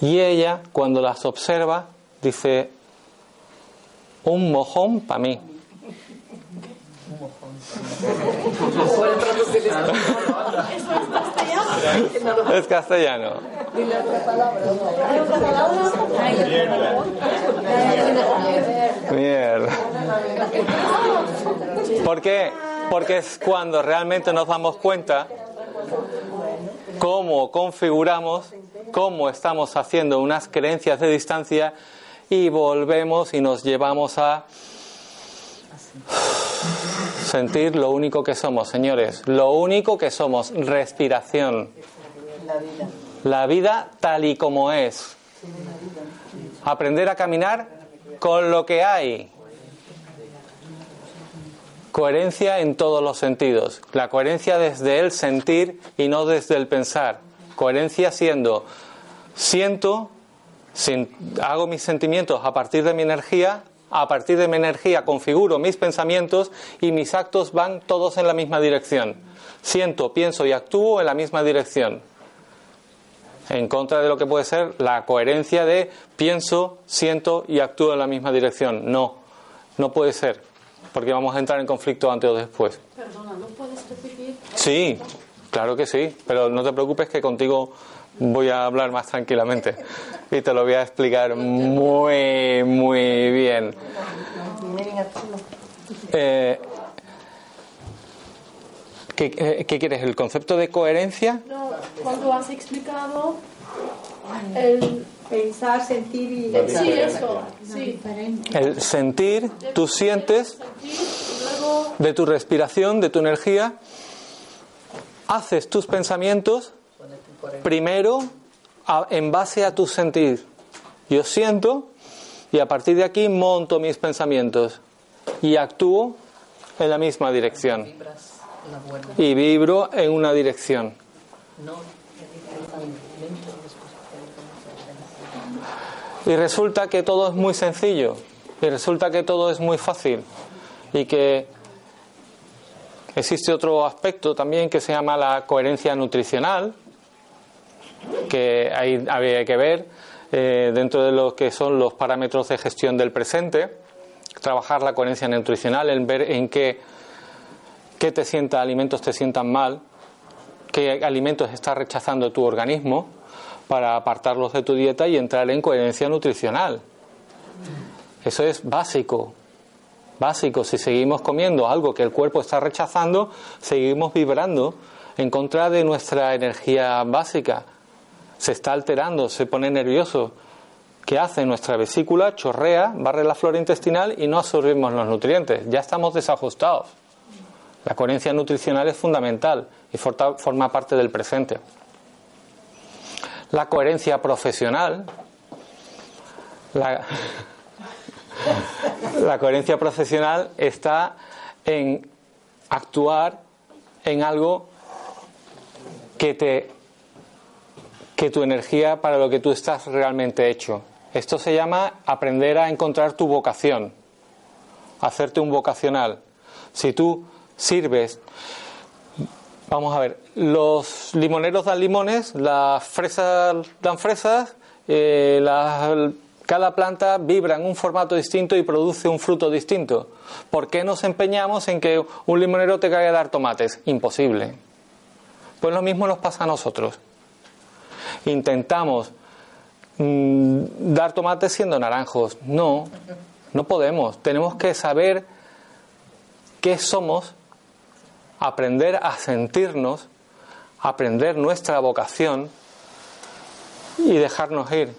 Y ella, cuando las observa, dice, un mojón para mí. Es castellano. Mierda. ¿Por qué? Porque es cuando realmente nos damos cuenta cómo configuramos, cómo estamos haciendo unas creencias de distancia y volvemos y nos llevamos a sentir lo único que somos, señores, lo único que somos, respiración. La vida. tal y como es. Aprender a caminar con lo que hay. Coherencia en todos los sentidos. La coherencia desde el sentir y no desde el pensar. Coherencia siendo, siento, hago mis sentimientos a partir de mi energía, a partir de mi energía configuro mis pensamientos y mis actos van todos en la misma dirección. Siento, pienso y actúo en la misma dirección. en contra de lo que puede ser la coherencia de pienso, siento y actúo en la misma dirección. No, no puede ser, porque vamos a entrar en conflicto antes o después. Perdona, ¿no puedes repetir? Sí, claro que sí, pero no te preocupes que contigo voy a hablar más tranquilamente y te lo voy a explicar muy, muy bien. Eh, ¿qué, ¿Qué quieres? ¿El concepto de coherencia? No, cuando has explicado el pensar, sentir y... Sí, eso, sí. El sentir, tú sientes de tu respiración, de tu energía, haces tus pensamientos primero en base a tu sentir. Yo siento y a partir de aquí monto mis pensamientos y actúo en la misma dirección. Y vibro en una dirección. Y resulta que todo es muy sencillo. Y resulta que todo es muy fácil. Y que existe otro aspecto también que se llama la coherencia nutricional, que hay, había que ver eh, dentro de lo que son los parámetros de gestión del presente, trabajar la coherencia nutricional, en ver en qué, qué te sienta, alimentos te sientan mal, qué alimentos está rechazando tu organismo para apartarlos de tu dieta y entrar en coherencia nutricional. Eso es básico, básico. Si seguimos comiendo algo que el cuerpo está rechazando, seguimos vibrando en contra de nuestra energía básica. Se está alterando, se pone nervioso. ¿Qué hace? Nuestra vesícula chorrea, barre la flora intestinal y no absorbemos los nutrientes. Ya estamos desajustados. La coherencia nutricional es fundamental y forma parte del presente. La coherencia profesional, la, coherencia profesional está en actuar en algo que te que tu energía para lo que tú estás realmente hecho. Esto se llama aprender a encontrar tu vocación, hacerte un vocacional. Si tú sirves, vamos a ver, los limoneros dan limones, las fresas dan fresas, eh, cada planta vibra en un formato distinto y produce un fruto distinto. ¿Por qué nos empeñamos en que un limonero te caiga a dar tomates? Imposible. Pues lo mismo nos pasa a nosotros. Intentamos mm, dar tomates siendo naranjos. No, no podemos. Tenemos que saber qué somos, aprender a sentirnos, aprender nuestra vocación y dejarnos ir.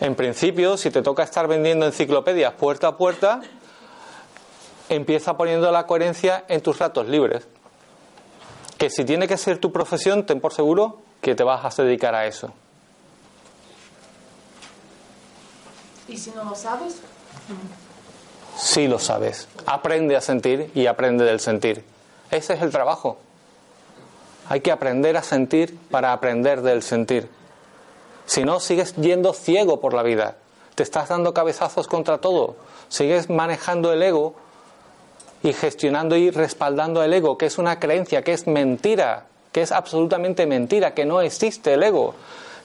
En principio, si te toca estar vendiendo enciclopedias puerta a puerta, empieza poniendo la coherencia en tus ratos libres. Que si tiene que ser tu profesión, ten por seguro que te vas a dedicar a eso. ¿Y si no lo sabes? Sí lo sabes. Aprende a sentir y aprende del sentir. Ese es el trabajo. Hay que aprender a sentir para aprender del sentir. Si no, sigues yendo ciego por la vida. Te estás dando cabezazos contra todo. Sigues manejando el ego y gestionando y respaldando el ego, que es una creencia, que es mentira, que es absolutamente mentira, que no existe el ego.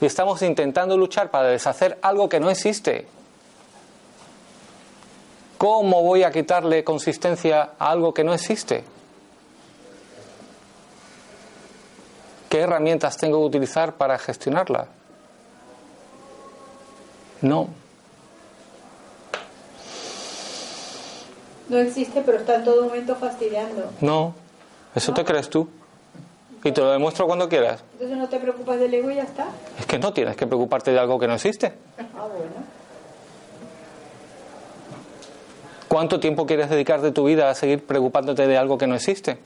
Y estamos intentando luchar para deshacer algo que no existe. ¿Cómo voy a quitarle consistencia a algo que no existe? ¿Qué herramientas tengo que utilizar para gestionarla? No. No existe, pero está en todo momento fastidiando. No, eso te crees tú. Y te lo demuestro cuando quieras. Entonces no te preocupas del ego y ya está. Es que no tienes que preocuparte de algo que no existe. Ah, bueno. ¿Cuánto tiempo quieres dedicar de tu vida a seguir preocupándote de algo que no existe?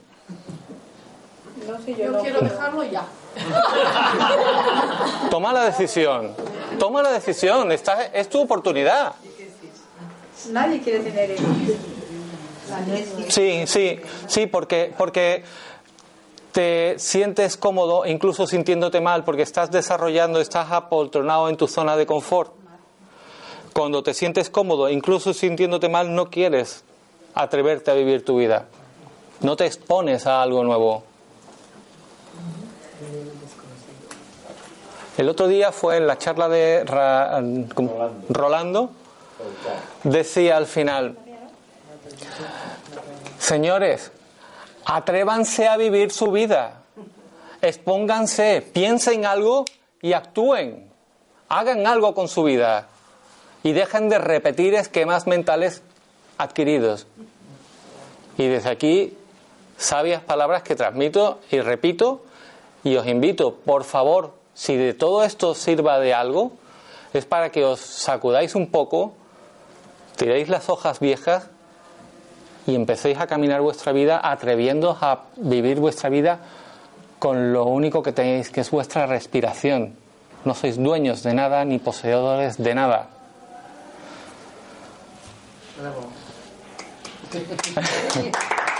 No, si yo, Yo no quiero dejarlo ya. Toma la decisión. Toma la decisión. Esta es tu oportunidad. Nadie quiere tener ego. Sí, sí, sí, porque, porque te sientes cómodo, incluso sintiéndote mal, porque estás desarrollando, estás apoltronado en tu zona de confort. Cuando te sientes cómodo, incluso sintiéndote mal, no quieres atreverte a vivir tu vida. No te expones a algo nuevo. El otro día fue en la charla de Rolando, decía al final, señores, atrévanse a vivir su vida, expónganse, piensen algo y actúen, hagan algo con su vida y dejen de repetir esquemas mentales adquiridos. Y desde aquí, sabias palabras que transmito y repito y os invito, por favor, si de todo esto sirva de algo, es para que os sacudáis un poco, tiréis las hojas viejas y empecéis a caminar vuestra vida atreviéndoos a vivir vuestra vida con lo único que tenéis, que es vuestra respiración. No sois dueños de nada ni poseedores de nada. Bravo.